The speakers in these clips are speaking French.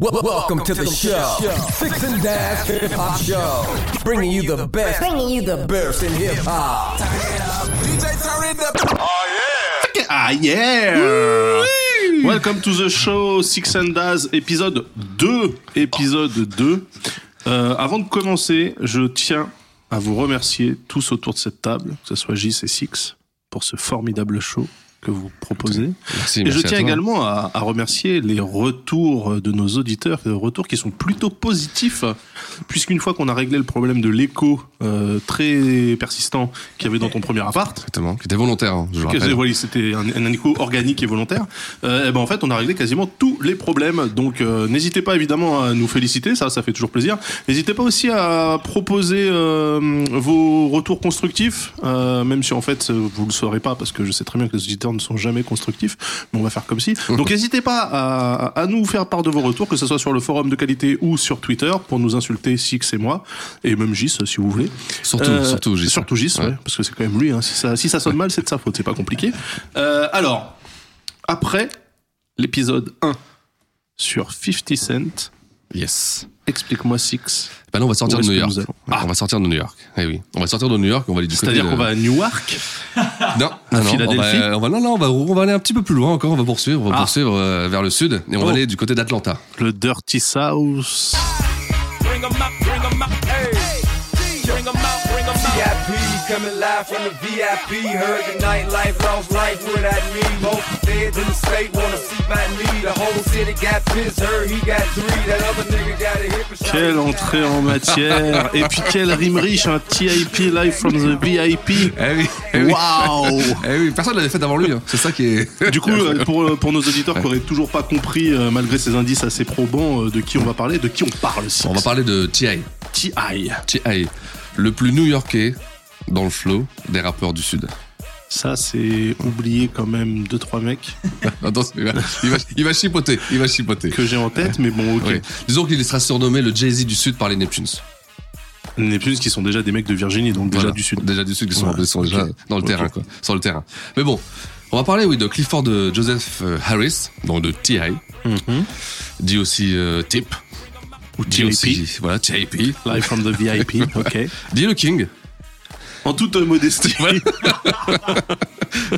Welcome to the show, Six and Dash Hip Hop Show, bringing you the best, bringing you the best in hip hop. Ah yeah. Welcome to the show Six and Daz, épisode 2. Épisode 2. Euh, avant de commencer, je tiens à vous remercier tous autour de cette table, que ce soit Gis et Six, pour ce formidable show que vous proposez. Merci, Et merci je tiens également à, à remercier les retours de nos auditeurs, des retours qui sont plutôt positifs, puisqu'une fois qu'on a réglé le problème de l'écho euh, très persistant qu'il y avait dans ton premier appart, Exactement, qui était volontaire, hein, je que oui, c'était un, un écho organique et volontaire. Euh, et ben en fait, on a réglé quasiment tous les problèmes. Donc, euh, n'hésitez pas évidemment à nous féliciter, ça, ça fait toujours plaisir. N'hésitez pas aussi à proposer vos retours constructifs, même si en fait vous le saurez pas, parce que je sais très bien que les auditeurs ne sont jamais constructifs. Mais on va faire comme si. Donc, n'hésitez pas à, à nous faire part de vos retours, que ce soit sur le forum de qualité ou sur Twitter, pour nous insulter Six et moi, et même Gis si vous voulez. Surtout, Euh, surtout, Gis. Surtout Gis, ouais. Ouais. parce que c'est quand même lui. Hein. Si, ça, si ça sonne mal, c'est de sa faute, c'est pas compliqué. Euh, alors, après l'épisode 1 sur 50 Cent, Yes. explique-moi Six. Bah non, on va sortir de New York. Ah, On va sortir de New York. Eh oui. On va sortir de New York, on va aller du côté C'est-à-dire de- qu'on va à Newark. Non, non, non, Philadelphie on va, on va, non, non, on va, on va aller un petit peu plus loin encore, on va poursuivre, on va Ah. poursuivre euh, vers le sud, et on Oh. va aller du côté d'Atlanta. Le Dirty South. Bring coming live from the VIP. Heard the nightlife, lost life without me. Most feds in the state wanna see my knee. The whole city got pissed, heard he got three. That other nigga got a hip and shot. Quelle entrée en matière. Et puis quelle rime riche, un TIP live from the VIP. Eh oui, eh oui. Waouh Eh oui, personne l'avait fait avant lui, hein. c'est ça qui est... Du coup, euh, pour, pour nos auditeurs qui auraient toujours pas compris, euh, malgré ces indices assez probants, euh, de qui on va parler, de qui on parle, Six On va parler de T.I. T.I. T.I. Le plus new-yorkais dans le flow des rappeurs du sud. Ça, c'est oublier quand même deux trois mecs Attends, il va, il va, il va chipoter, il va chipoter. que j'ai en tête, mais bon, ok. Oui. Disons qu'il sera surnommé le Jay-Z du Sud par les Neptunes. Les Neptunes qui sont déjà des mecs de Virginie, donc déjà Voilà. du sud. Déjà du Sud qui sont, Ouais, sont ok. déjà dans le terrain, quoi. Sur le terrain. Mais bon, on va parler, oui, de Clifford de Joseph euh, Harris, donc de T.I. Mhm. Dit aussi euh, Tip. Ou TIP. voilà, T.I.P. Live from the VIP, ok. Dit le King. En toute euh, modestie.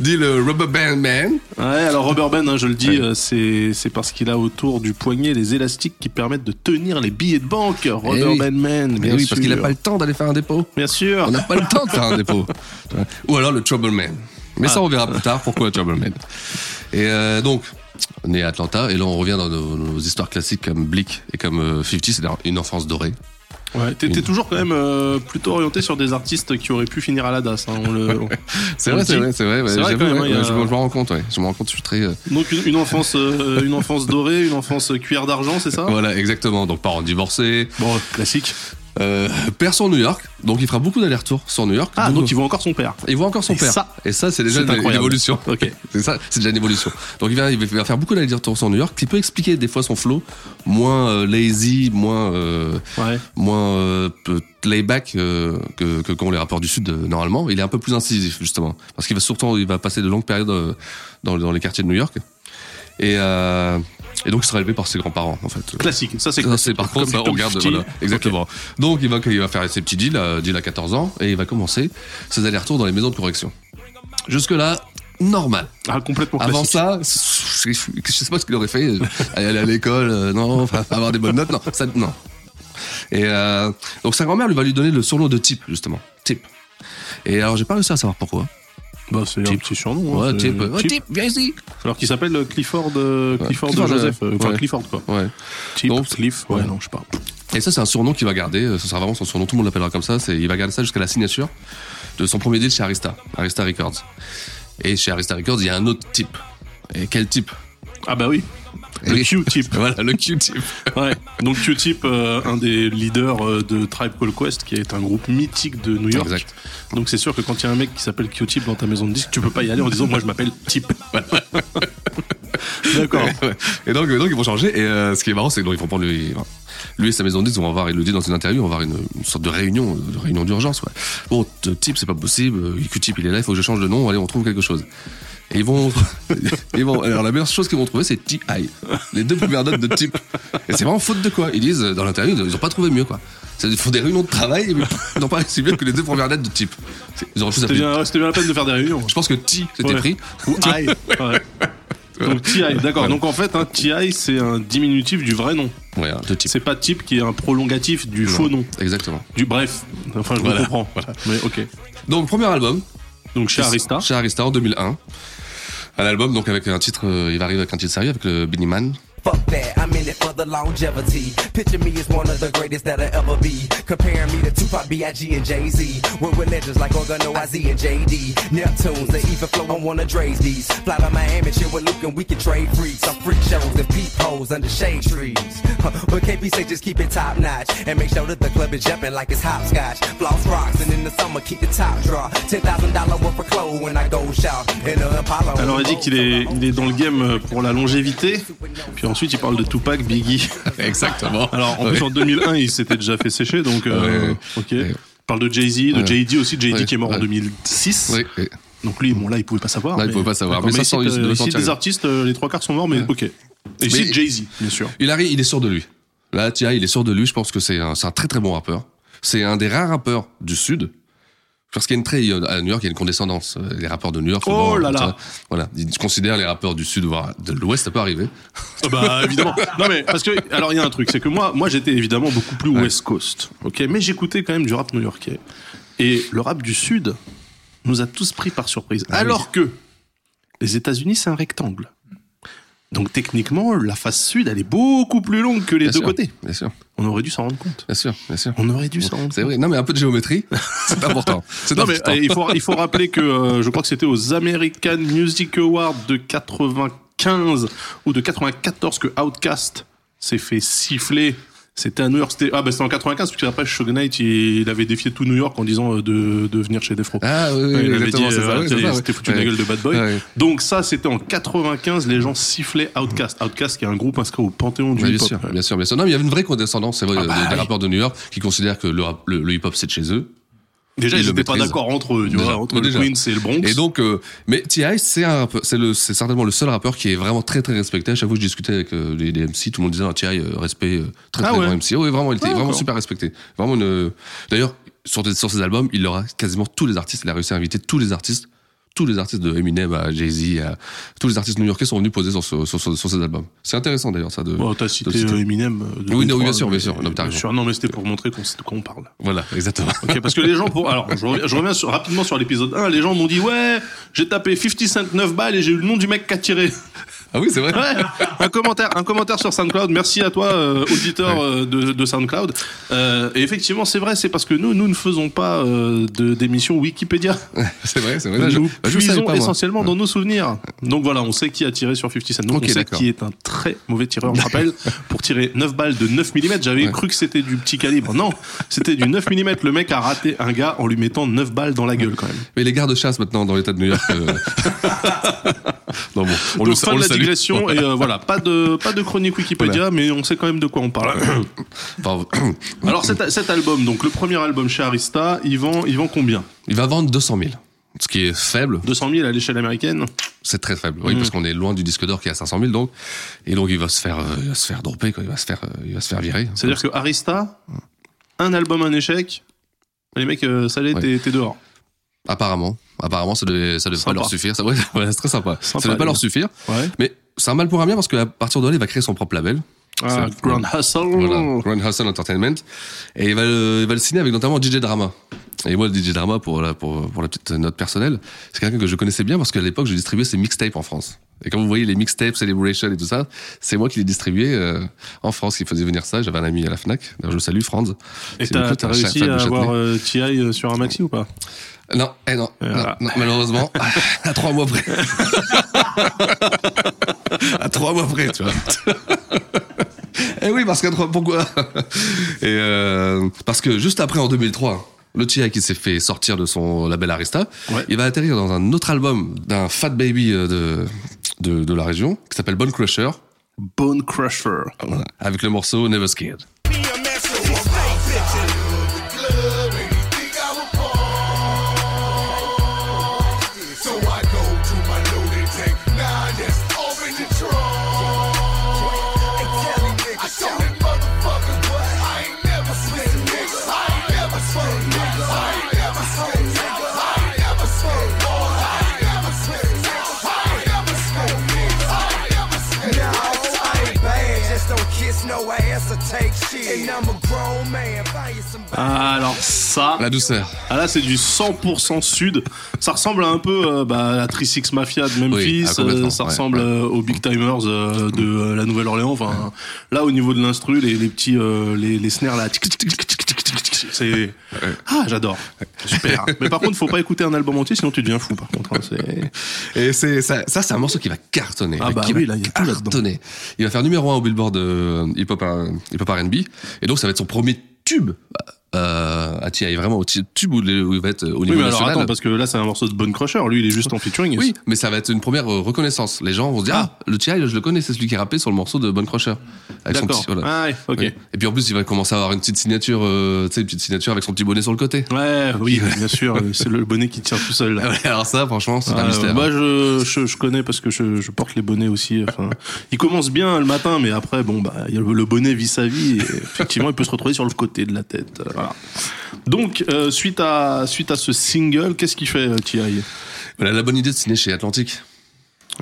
Dit le Rubber Band Man. Ouais, alors Rubber Band, hein, je le dis, euh, c'est c'est parce qu'il a autour du poignet les élastiques qui permettent de tenir les billets de banque. Rubber Eh oui. Band Man, Mais bien oui, parce qu'il n'a sûr. pas le temps d'aller faire un dépôt. Bien sûr. On n'a pas le temps de faire un dépôt. Ou alors le Trouble Man. Mais ça, on verra plus tard pourquoi le Trouble Man. Et euh, donc, né à Atlanta, et là, on revient dans nos, nos histoires classiques comme Blick et comme euh, 50, c'est-à-dire une enfance dorée. Ouais, t'es t'es toujours quand même euh, plutôt orienté sur des artistes qui auraient pu finir à la DAS. hein, on C'est vrai, c'est vrai, c'est vrai. même, ouais, a- ouais, je, me- je me rends compte, ouais. Je me rends compte, je suis très. euh, Donc une, une enfance, euh, une enfance dorée, une enfance cuillère d'argent, c'est ça? Voilà, exactement. Donc, parents divorcés, Bon, classique. Euh, père sur New York. Donc, il fera beaucoup d'allers-retours sur New York. Ah, donc il voit encore son père. il voit encore son Et père. ça, et ça, c'est déjà une, une évolution. C'est ça, c'est déjà une évolution. Donc il va, il va faire beaucoup d'allers-retours sur New York, qui peut expliquer des fois son flow moins euh, lazy, moins euh, Ouais. moins euh, layback euh, que que qu'ont les rappeurs du sud normalement. Il est un peu plus incisif justement, parce qu'il va surtout il va passer de longues périodes dans dans les quartiers de New York. Et et donc il sera élevé par ses grands-parents en fait. Classique. Ça, c'est Ça, c'est par contre, on regarde, voilà, exactement. Donc, il va, il va faire ses petits deals, euh, deals à 14 ans, et il va commencer ses allers-retours dans les maisons de correction. Jusque-là, normal. Ah, complètement Avant classique. ça, je, je sais pas ce qu'il aurait fait. Aller à l'école, euh, non, avoir des bonnes notes, non, ça, non. Et euh, donc sa grand-mère lui va lui donner le surnom de Tip, justement. Tip. Et alors, j'ai pas réussi à savoir pourquoi. Bah, c'est un Type. petit surnom. Ouais, hein. Ouais, Tip. Tip, viens ici. Alors qu'il s'appelle euh, Clifford, euh, Clifford, Clifford, Joseph. euh, Enfin, ouais. Clifford, quoi. Ouais. Tip, Donc, Cliff. Ouais, ouais. non, je sais pas. Et ça, c'est un surnom qu'il va garder. Ce sera vraiment son surnom. Tout le monde l'appellera comme ça. C'est, il va garder ça jusqu'à la signature de son premier deal chez Arista, Arista Records. Et chez Arista Records, il y a un autre type. Et quel type? Ah, bah oui. Le Oui. Q-Tip. Voilà, le Q-tip. Ouais. Donc Q-Tip, euh, un des leaders euh, de Tribe Called Quest, qui est un groupe mythique de New York. Exact. Donc c'est sûr que quand il y a un mec qui s'appelle Q-Tip dans ta maison de disque, tu peux pas y aller en disant moi je m'appelle Tip. Voilà. D'accord. Ouais. Et donc, donc, ils vont changer. Et euh, ce qui est marrant, c'est qu'ils vont prendre lui, lui et sa maison de disques vont avoir, il le dit dans une interview, on va avoir une, une sorte de réunion, de réunion d'urgence. Ouais. Bon, t- type, c'est pas possible. Q-tip, il est là, il faut que je change de nom. Allez, on trouve quelque chose. Et ils vont, ils vont, alors la meilleure chose qu'ils vont trouver, c'est T.I. Les deux premières notes de type. Et c'est vraiment faute de quoi? Ils disent, dans l'interview, ils ont pas trouvé mieux, quoi. Ils font des réunions de travail, mais ils n'ont pas réussi mieux que les deux premières lettres de type. Ils auraient C'était bien, bien la peine de faire des réunions. Je pense que T, c'était Ouais. pris. Ou I. Ouais. Donc TI, d'accord. Donc en fait, un TI, c'est un diminutif du vrai nom. Ouais, hein, de type. C'est pas type qui est un prolongatif du faux nom. Exactement. Du bref. Enfin, je Voilà. comprends. Mais ok. Donc, premier album. Donc chez Arista. Chez Arista en 2001. Un album, donc, avec un titre, euh, il va arriver avec un titre sérieux, avec le Benny Man. Fuck that, I'm in it for the longevity. Picture me as one of the greatest that'll ever be. Comparing me to Tupac, B.I.G. and Jay-Z. We're with legends like Organo, IZ, and J.D. Neptunes, they even flow on one of Dre's these. Fly to Miami, chill with Luke, and we can trade freaks. Some freak shows and peep holes under shade trees. But KP say just keep it top notch. And make sure that the club is jumping like it's hopscotch. Floss rocks, and in the summer, keep the top draw. $10,000 worth of clothes when I go shop. In. Alors il dit qu'il est, il est dans le game pour la longévité. Puis ensuite il parle de Tupac, Biggie. Exactement. Alors en plus en 2001 il s'était déjà fait sécher donc euh, Ouais. ok. Ouais. Il parle de Jay-Z, de. Jay-Z aussi, Ouais. qui est mort en Ouais. 2006. Oui. Donc lui bon là il pouvait pas savoir. Là, il mais- pouvait pas savoir, mais ça ici, il euh, ici, des artistes euh, les trois quarts sont morts mais ok. Et ici Jay-Z bien sûr. Il arrive, il est sûr de lui. Là, T.I., il est sûr de lui. Je pense que c'est un, c'est un très très bon rappeur. C'est un des rares rappeurs du Sud. Parce qu'il y a une très, à New York, il y a une condescendance. Euh, Les rappeurs de New York, souvent, Oh là là. Voilà. Ils considèrent les rappeurs du Sud, voire de l'Ouest, ça peut arriver. Ah Bah évidemment. Non mais parce que alors il y a un truc, c'est que moi moi j'étais évidemment beaucoup plus Ouais. West Coast. OK, mais j'écoutais quand même du rap new-yorkais. Et le rap du sud nous a tous pris par surprise. Ah oui. alors que les États-Unis c'est un rectangle. Donc techniquement, la face sud, elle est beaucoup plus longue que les Bien deux sûr, côtés. Bien sûr, On aurait dû s'en rendre compte. bien sûr, bien sûr. On aurait dû s'en rendre C'est compte. vrai. Non, mais un peu de géométrie, c'est important. C'est Non mais important. euh, il faut il faut rappeler que euh, je crois que c'était aux American Music Awards de 95 ou de 94 que Outkast s'est fait siffler. C'était à New York. C'était ah bah c'était en 95 parce qu'après Knight il, avait défié tout New York en disant euh, de, de venir chez Defro. Ah oui, oui, Ouais, il avait dit, ça. euh, ouais. foutu la gueule de Bad Boy. Donc ça, c'était en 95, les gens sifflaient Outkast. Outkast, qui est un groupe inscrit au panthéon du Ouais, bien hip-hop. sûr, bien sûr, bien sûr. Non, mais il y avait une vraie condescendance, c'est vrai, Ah bah des, oui. rappeurs de New York qui considèrent que le, le, le hip-hop c'est de chez eux. Déjà, Ils n'étaient pas d'accord entre eux, tu Déjà. vois, entre Ouais, le. Queens et le Bronx. Et donc, euh, mais T.I. c'est c'est le, c'est certainement le seul rappeur qui est vraiment très très respecté. À chaque fois que je discutais avec euh, les, les MC, tout le monde disait ah, T.I. euh, respect, euh, très Ah très ouais. bon MC. Oui, vraiment, il était Ah, vraiment super respecté. Vraiment une. D'ailleurs, sur, des- sur ses albums, il aura quasiment tous les artistes. Il a réussi à inviter tous les artistes. Tous les artistes de Eminem à Jay-Z, à tous les artistes new-yorkais sont venus poser sur, ce- sur, sur, sur ses albums. C'est intéressant d'ailleurs ça de. Bon, t'as cité euh, Eminem. euh, de Oui, non, oui, 2003, bien sûr, bien sûr. Non, raison. sûr. Non, mais c'était pour montrer qu'on on parle. Voilà, exactement. Ok, parce que les gens, pour, alors, je reviens, je reviens sur- rapidement sur l'épisode 1, les gens m'ont dit, ouais, j'ai tapé 50 Cent 9 balles et j'ai eu le nom du mec qui a tiré. Ah oui, c'est vrai. Ouais, un commentaire, un commentaire sur SoundCloud. Merci à toi, euh, auditeur euh, de, de SoundCloud. Euh, et effectivement, c'est vrai, c'est parce que nous, nous ne faisons pas euh, de d'émissions Wikipédia. C'est vrai, c'est vrai. Je- nous je puisons pas, essentiellement dans nos souvenirs. Donc voilà, on sait qui a tiré sur 50 Cent. Donc on sait qui est un très mauvais tireur. Je rappelle, pour tirer 9 balles de 9 mm, j'avais cru que c'était du petit calibre. Non, c'était du 9 mm. Le mec a raté un gars en lui mettant 9 balles dans la gueule quand même. Mais les gardes chasse maintenant dans l'état de New York. non, bon, on Donc le, fin on de la salue. digression et euh, voilà, pas de pas de chronique Wikipédia, mais on sait quand même de quoi on parle. Alors cet, cet album, donc le premier album chez Arista, il vend, il vend combien? Il va vendre 200 000. Ce qui est faible, 200 000 à l'échelle américaine? c'est très faible. Oui, parce qu'on est loin du disque d'or qui est à 500 000 donc. Et donc il va se faire, euh, il va se faire dropper, quoi. Il va se faire, euh, il va se faire virer. C'est-à-dire que Arista, un album, un échec. Les mecs, euh, ça l'est, Ouais. t'es dehors. Apparemment, apparemment, ça devait, ça devait pas leur suffire. Ça, ouais, c'est très sympa. Sympa, ça devait pas leur suffire. Ouais. Mais c'est un mal pour un bien parce qu'à partir de là, il va créer son propre label. Ah, Grand Hustle. Voilà, Grand Hustle Entertainment. Et il va, le, il va le signer avec notamment DJ Drama. Et moi, le DJ Drama, pour la, pour, pour la petite note personnelle, c'est quelqu'un que je connaissais bien parce qu'à l'époque, je distribuais ses mixtapes en France. Et quand vous voyez les mixtapes, Celebration et tout ça, c'est moi qui les distribuais euh, en France, qui faisait venir ça. J'avais un ami à la FNAC. D'ailleurs, je le salue, Franz. Et t'as réussi à avoir euh, T.I. euh, sur un maxi ou pas? Non, eh non, Voilà. non, non, malheureusement, à trois mois près. à trois mois près, tu vois. Eh oui, parce qu'à trois, pourquoi? Et euh, parce que juste après, en 2003, le T.I. qui s'est fait sortir de son label Arista, Ouais. il va atterrir dans un autre album d'un Fat Baby euh, de, de, de la région, qui s'appelle Bone Crusher, Bone Crusher. voilà, avec le morceau Never Scared. Ah, alors ça, La douceur. ah là c'est du 100% sud. Ça ressemble un peu euh, bah, à la 36 Mafia de Memphis. Oui, ah, euh, ça ressemble ouais. euh, aux Big Timers euh, de euh, la Nouvelle-Orléans. Enfin, là au niveau de l'instru, les, les petits euh, les, les snares là, tic, tic, tic, c'est ah j'adore. Super. Mais par contre, faut pas écouter un album entier, sinon tu deviens fou. Par contre, hein, Et c'est ça, ça c'est un morceau qui va cartonner. Ah bah qui oui, va là, il y a cartonner. Il va faire numéro un au Billboard euh, hip hop hip hop R&B et donc ça va être son premier tube euh, à T.I. vraiment au tube où, il va être au Oui, niveau mais alors national. attends, parce que là c'est un morceau de Bone Crusher. Lui, il est juste en featuring. Oui, mais ça va être une première euh, reconnaissance. Les gens vont se dire ah, le T.I. je le connais, c'est celui qui a rappé sur le morceau de Bonne Crusher. Avec son D'accord. petit- voilà. Ah ouais, ok. Oui. Et puis en plus, il va commencer à avoir une petite signature, euh, tu sais, une petite signature avec son petit bonnet sur le côté. Ouais, oui, bien sûr. euh, C'est le bonnet qui tient tout seul. Là. Ouais, Alors ça, franchement, c'est un Ah, mystère. moi, je, je, je connais parce que je, je porte les bonnets aussi. Enfin, il commence bien le matin, mais après, bon, bah, le, bonnet vit sa vie. Et effectivement, il peut se retrouver sur le côté de la tête. euh, Voilà. Donc, euh, suite à suite à ce single, qu'est-ce qu'il fait, euh. Voilà, la bonne idée de signer chez Atlantic.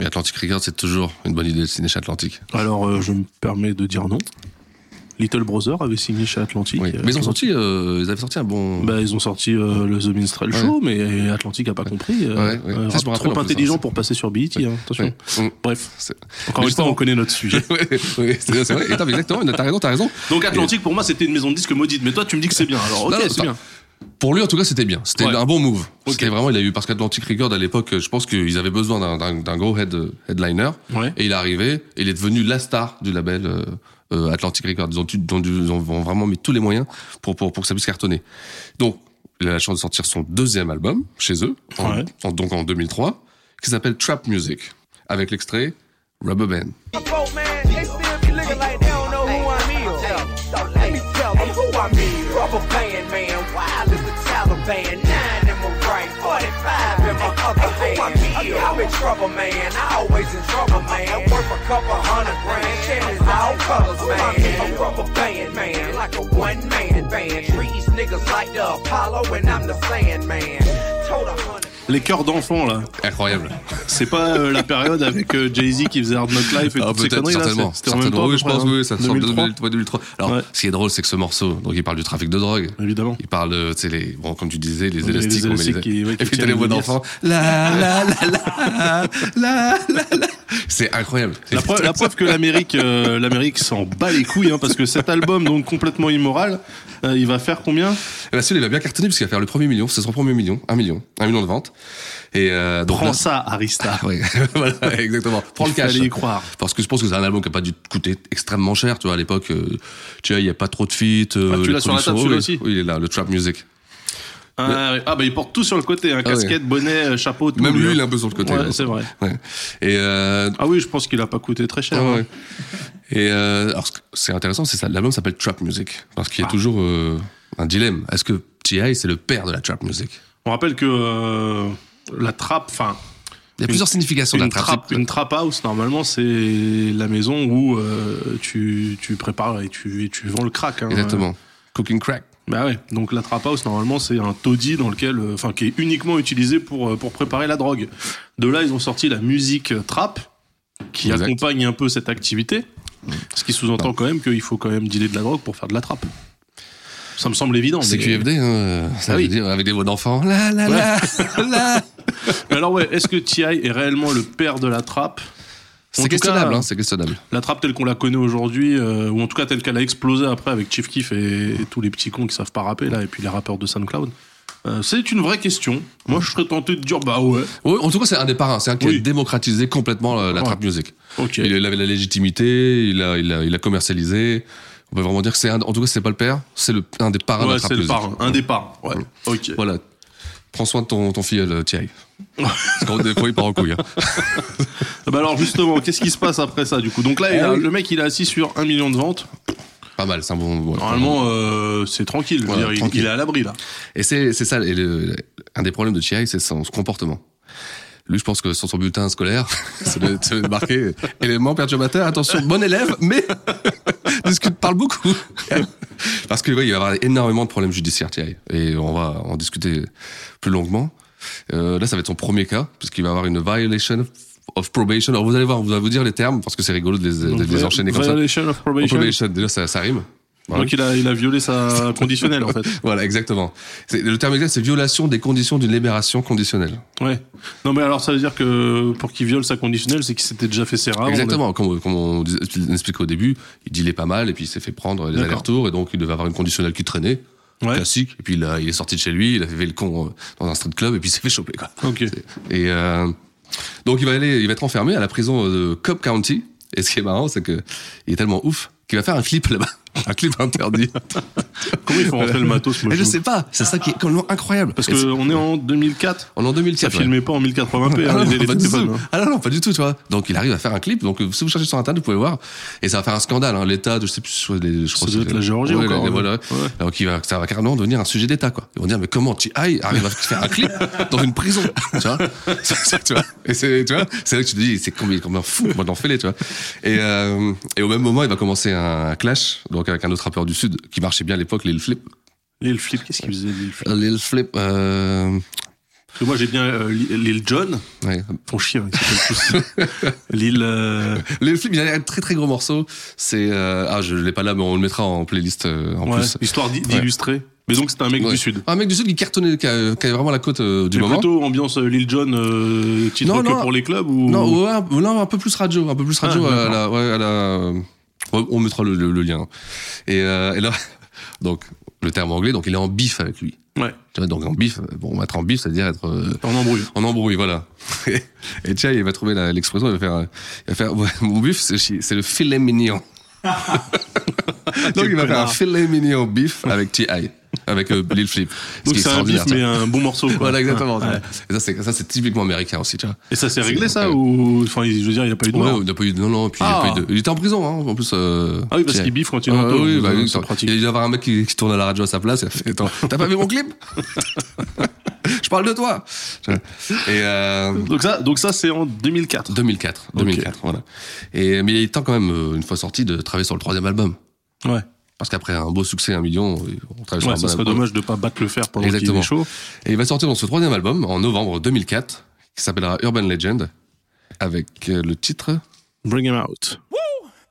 Et Atlantic Records, c'est toujours une bonne idée de signer chez Atlantic. Alors, euh, je me permets de dire non. Little Brother avait signé chez Atlantic. Oui. Euh, Mais ils ont sorti, euh, ils avaient sorti un bon. Bah, ils ont sorti euh, le The Minstrel Show, mais Atlantic a pas compris. euh, Ouais, Ça, trop plus, intelligent hein, pour passer sur BET, hein, attention. Mm. Bref, encore une fois, on connaît notre sujet. C'est vrai. Et exactement, t'as raison, t'as raison. Donc Atlantic, pour moi, c'était une maison de disques maudite. Mais toi, tu me dis que c'est bien. Alors, ok, c'est bien. Pour lui, en tout cas, c'était bien. C'était Ouais. un bon move. Ok. C'était vraiment, il a eu, parce qu'Atlantic Records, à l'époque, je pense qu'ils avaient besoin d'un- gros head, headliner. Ouais. Et il est arrivé, et il est devenu la star du label euh, Atlantic Records. Ils ont, ils ont dû- ils ont vraiment mis tous les moyens pour, pour, pour que ça puisse cartonner. Donc, il a la chance de sortir son deuxième album chez eux, en- Ouais. en- donc en 2003, qui s'appelle Trap Music, avec l'extrait Rubber Band. Trouble, man. I always in trouble, man. Worth a couple hundred grand. Chances all colors, man. I'm A rubber band man, like a one man band. Treat these niggas like the Apollo, and I'm the Sandman. A hundred. Les cœurs d'enfants, là. Incroyable. C'est pas euh, la période avec euh, Jay-Z qui faisait Hard Knock Life et Ah, toutes ces peut-être, conneries là. certainement. c'est- C'était en même certainement. temps. Oui, je pense, hein. oui, ça sort de 2003. 2003. 2003. Alors, Ouais. ce qui est drôle, c'est que ce morceau, donc il parle du trafic de drogue. Évidemment. Il parle de, tu sais, les, bon, comme tu disais, les Les élastiques. on met élastiques les- qui- ouais, qui et puis t'as les voix liasses. d'enfant. La, la, la, la, la, la, la. C'est incroyable. La preuve, la preuve que l'Amérique, euh, l'Amérique s'en bat les couilles, hein, parce que cet album, donc complètement immoral, euh, il va faire combien? Là, celui, il va bien cartonner parce qu'il va faire le premier million. C'est son premier million. Un million. Un million de ventes. Et, euh, donc Prends là- ça, Arista. Ouais, voilà, exactement. Prends le Il cash. fallait y croire. Parce que je pense que c'est un album qui a pas dû coûter extrêmement cher, tu vois, à l'époque, euh, tu vois, il y a pas trop de feats. euh, Ah, tu l'as sur la table, celui-là aussi Oui, il est là, le trap music. Ah, ouais. Ah, bah il porte tout sur le côté, hein, Ah, ouais. casquette, bonnet, euh, chapeau, tout. Même lui, il est un peu sur le côté. Ouais, c'est vrai. Et, euh, Ah oui, je pense qu'il a pas coûté très cher. ah hein. Et euh, alors, c'est intéressant, c'est ça. L'album s'appelle Trap Music. Parce qu'il y a Ah. toujours euh, un dilemme. Est-ce que T.I. c'est le père de la trap music? On rappelle que la trappe, enfin, Il y a plusieurs significations de la trap. trap, une trap house, normalement, c'est la maison où tu, tu prépares et tu, et tu vends le crack. hein. Exactement. Cooking crack. Bah ouais. Donc la trap house, normalement, c'est un taudis dans lequel, euh, enfin, qui est uniquement utilisé pour euh, pour préparer la drogue. De là, ils ont sorti la musique euh, trap qui Exact. accompagne un peu cette activité, ce qui sous-entend quand même qu'il faut quand même dealer de la drogue pour faire de la trappe. Ça me semble évident. C'est mais- QFD, hein, ça Ah veut oui. dire avec des voix d'enfant. La la la. Mais alors ouais, est-ce que T.I. est réellement le père de la trappe C'est questionnable, hein, c'est questionnable. La trappe telle qu'on la connaît aujourd'hui, euh, ou en tout cas telle qu'elle a explosé après avec Chief Keef et, et tous les petits cons qui savent pas rapper là, et puis les rappeurs de SoundCloud. euh, c'est une vraie question. Moi, je serais tenté de dire bah ouais. En tout cas, c'est un des parrains. C'est un qui Oui. a démocratisé complètement la, la Ouais. trap music. Ok. Il avait la légitimité, il a, il a, il a commercialisé. On peut vraiment dire que c'est un, en tout cas, c'est pas le père, c'est le, un des parrains de la trap c'est le music. parrain, un des parrains. Ouais. Ok. Voilà. Prends soin de ton, ton filleul, Thierry. Parce qu'en des fois, il part en couille. hein. Bah alors justement, qu'est-ce qui se passe après ça du coup? Donc là, il a- Ah oui. le mec, il est assis sur un million de ventes. Pas mal, c'est un bon. ouais. Normalement, euh, c'est tranquille. Voilà, dire, il- tranquille. il, est à l'abri là. Et c'est ça, et le- un des problèmes de Thierry, c'est son comportement. Lui, je pense que sur son bulletin scolaire, ça doit être marqué élément perturbateur, attention, bon élève, mais discute, parle beaucoup. Parce que oui, il va y avoir énormément de problèmes judiciaires, Thierry. Et on va en discuter plus longuement. Euh, là, ça va être son premier cas, puisqu'il va avoir une violation of probation. Alors vous allez voir, vous allez vous dire les termes parce que c'est rigolo de les, de les enchaîner comme ça. Violation of probation. Probation, déjà ça, ça rime. Voilà. Donc il a, il a violé sa conditionnelle en fait. Voilà, exactement. Le terme exact, c'est violation des conditions d'une libération conditionnelle. Ouais. Non mais alors ça veut dire que pour qu'il viole sa conditionnelle, c'est qu'il s'était déjà fait serrer. avant, Exactement, comme, comme on l'expliquais au début, il dealait pas mal et puis il s'est fait prendre les allers-retours et donc il devait avoir une conditionnelle qui traînait. Ouais. Classique. Et puis là, il est sorti de chez lui, il a fait le con euh, dans un street club et puis il s'est fait choper, quoi. Ok. Et euh, donc il va aller, il va être enfermé à la prison de Cobb County. Et ce qui est marrant, c'est que il est tellement ouf qu'il va faire un clip là-bas, un clip interdit. Comment il faut rentrer le matos moi, Et je sais pas, c'est ça qui est complètement incroyable. Parce Et c'est- que on est en 2004. on est en Ça 2004. ouais. filmait pas en 1080p Ah hein, non, les, les pas du téléphones, tout. hein. Ah non, non, pas du tout, tu vois. Donc il arrive à faire un clip. Donc euh, si vous cherchez sur internet, vous pouvez voir. Et ça va faire un scandale. Hein. L'État, je sais plus, je crois, les- je crois Ça doit être la Géorgie Ouais, encore, les- hein. voilà. Ouais. Va, ça va carrément devenir un sujet d'État, quoi. Ils vont dire mais comment T.I. arrive à faire un clip dans une prison, tu vois? C'est ça, Tu vois Et c'est, tu vois, c'est là que tu te dis c'est combien, combien fou, moi d'en tu vois. Et, euh, et au même moment, il va commencer un clash, donc avec un autre rappeur du sud qui marchait bien à l'époque, Lil Flip. Lil Flip, qu'est-ce qu'il faisait Lil Flip? Lil Flip, euh, Parce que moi j'ai bien euh, Lil John, ouais. ton chien, il tous. Lil. euh, Lil Flip, il a un très très gros morceau. C'est euh, ah, je l'ai pas là, mais on le mettra en playlist euh, en ouais, plus. histoire d'i- d'illustrer. Mais donc c'était un mec Ouais. du sud. Un mec du sud qui cartonnait, qui a, qui a vraiment la côte euh, du moment. plutôt ambiance euh, Lil John, euh, titre Non, que pour les clubs ou. Non, ouais, un- non, un peu plus radio, un peu plus radio Ah, à la, ouais, à la, on mettra le, le- le lien. Et, euh, et là, donc, le terme anglais, donc il est en bif avec lui. Ouais, Tu vois, donc en bif, euh, bon, être en bif, c'est-à-dire être euh, en embrouille. en embrouille, voilà. Et, et tiens, il va trouver l'expression, il va faire, il va faire, ouais, mon bif, c'est le filet mignon. donc il va faire un filet mignon bif avec T.I. avec euh, Lil Flip. Donc c'est un bif, mais un bon morceau. Quoi. Voilà, exactement. Ouais. Et ça, c'est, ça, c'est typiquement américain aussi, tu vois. Et ça s'est réglé ça ou enfin je veux dire il n'y a pas eu de Ouais, mort. il n'a pas eu de, non, non, puis il, a Ah. pas eu de- il était en prison, hein, en plus. Euh, Ah oui parce qu'il biffe quand il est en Ah oui, bah, c'est pratique. Il y avoir un mec qui, qui tourne à la radio à sa place. Fait, Attends, t'as pas vu mon clip? Je parle de toi. Et euh, Donc ça, donc ça c'est en 2004. 2004, 2004, voilà. Et mais il est temps quand même, euh, une fois sorti, de travailler sur le troisième album. Ouais. Parce qu'après un beau succès, un million, on travaille sur Ouais, un ça bon serait album. dommage de pas battre le fer pendant qu'il Exactement. est chaud. Et il va sortir dans ce troisième album en novembre 2004, qui s'appellera Urban Legend, avec euh, le titre. Bring him out.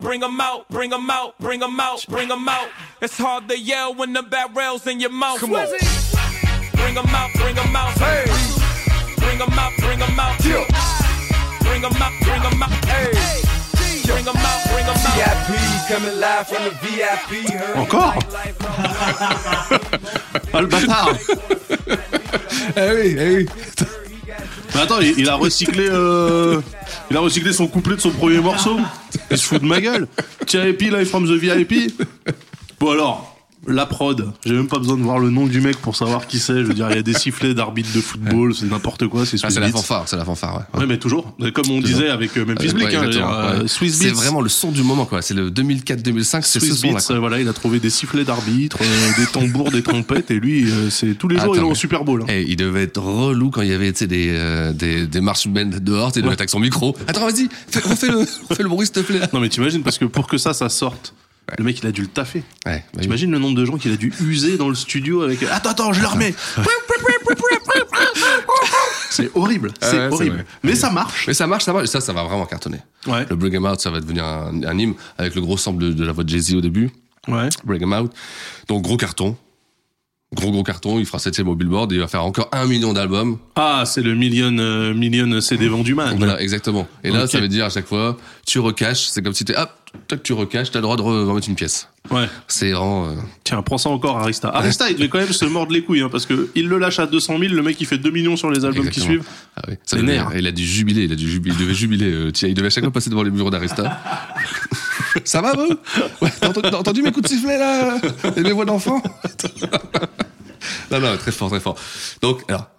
Bring 'em out, bring 'em out, bring 'em out, bring 'em out. It's hard to yell when the barrel's in your mouth. Come on. Bring 'em out, bring 'em out. Hey. Bring 'em out, bring 'em out. Bring 'em out, bring 'em out. Hey. Bring 'em out, bring 'em out. VIP coming live from the VIP. Heard Encore? Ah le bâtard Eh oui, eh oui. Mais attends, il, il a recyclé euh, il a recyclé son couplet de son premier morceau. Il se fout de ma gueule. VIP live from the VIP. Bon alors, la prod, j'ai même pas besoin de voir le nom du mec pour savoir qui c'est. Je veux dire, il y a des sifflets d'arbitre de football, c'est n'importe quoi, c'est Ah, c'est la fanfare, c'est la fanfare, ouais. Ouais, mais toujours. Comme on disait avec euh, Memphis Bleak, hein, euh, ouais. Swiss C'est vraiment le son du moment, quoi. C'est le 2004-2005, c'est ce Swiss son là. Beats, euh, voilà, il a trouvé des sifflets d'arbitre, euh, des tambours, des trompettes, et lui, euh, c'est tous les jours, Attends, il est au Super Bowl. hein. Et il devait être relou quand il y avait des, euh, des, des marshmen dehors, il devait être avec son micro. Attends, vas-y, fais, refais, le, refais le bruit, s'il te plaît. Non, mais t'imagines, parce que pour que ça, ça sorte, le mec, il a dû le taffer. Ouais, bah oui. T'imagines le nombre de gens qu'il a dû user dans le studio avec. Attends, attends, je le remets. c'est horrible, Ah c'est ouais, horrible. Mais ça marche. Mais ça marche, ça marche, et ça, ça va vraiment cartonner. Ouais. Le Bring 'em Out, ça va devenir un, un hymne avec le gros sample de, de la voix de Jay-Z au début. Ouais. Bring 'em Out. Donc, gros carton. Gros, gros carton. Il fera 7 au Billboard et il va faire encore un million d'albums. Ah, c'est le million, euh, million CD vendu man. Voilà, exactement. Et là, ça veut dire à chaque fois, tu recaches. C'est comme si tu hop, tac, tu recaches, t'as le droit de re- remettre une pièce. Ouais. C'est vraiment. euh, Tiens, prends ça encore, Arista. Arista, il devait quand même se mordre les couilles, hein, parce que il le lâche à 200 000, le mec, il fait 2 millions sur les albums qui suivent. Ah oui, ça nerfs. Il a dû jubiler, il a dû jubiler, il devait jubiler. euh, tiens, il devait à chaque fois passer devant les bureaux d'Arista. ça va, vous T'as entendu, mes coups de sifflet, là Et mes voix d'enfant Non, non, très fort, très fort. Donc, alors,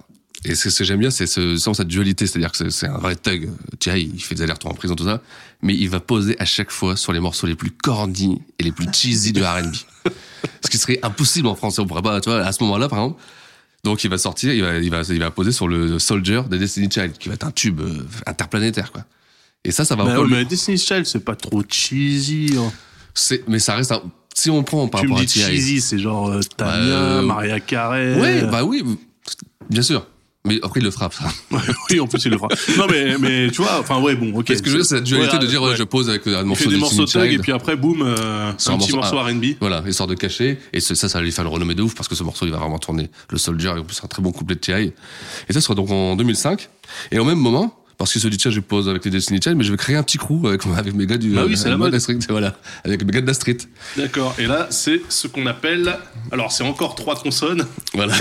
et ce que j'aime bien, c'est ce, sans cette dualité, c'est-à-dire que c'est- un vrai thug. Tiens, il fait des allers-retours en prison, tout ça, mais il va poser à chaque fois sur les morceaux les plus corny et les plus cheesy du R&B. Ce qui serait impossible en français, on pourrait pas, tu vois, à ce moment-là, par exemple. Donc il va sortir, il va, il va, il va poser sur le Soldier de Destiny Child, qui va être un tube euh, interplanétaire, quoi. Et ça, ça va Mais, encore. ouais, lui- mais Destiny's Child, c'est pas trop cheesy. hein. c'est- mais ça reste un. Si on prend par Tu me rapport à dis T.I. cheesy, c'est genre euh, Tanya, Euh, Maria Carey. Ouais, bah oui, bien sûr. Mais après, il le frappe, ça. oui, en plus, il le fera. Non, mais, mais tu vois, enfin, ouais, bon, ok. Qu'est-ce que je veux dire, c'est la dualité Ouais, de dire, ouais, ouais. je pose avec un Il morceau fait des de morceaux de tag et puis après, boum, euh, un, petit morceau R&B. Voilà, histoire de cacher. Et ce- ça, ça va lui faire le renommée de ouf parce que ce morceau, il va vraiment tourner le Soldier et en plus, c'est un très bon couplet de T.I. Et ça sera donc en 2005. Et au même moment, parce qu'il se dit, tiens, je pose avec les Destiny Child, mais je vais créer un petit crew avec, avec mes gars du, Bah oui, c'est la mode. street, voilà. Avec mes gars de la street. D'accord. Et là, c'est ce qu'on appelle. Alors, c'est encore trois consonnes. Voilà.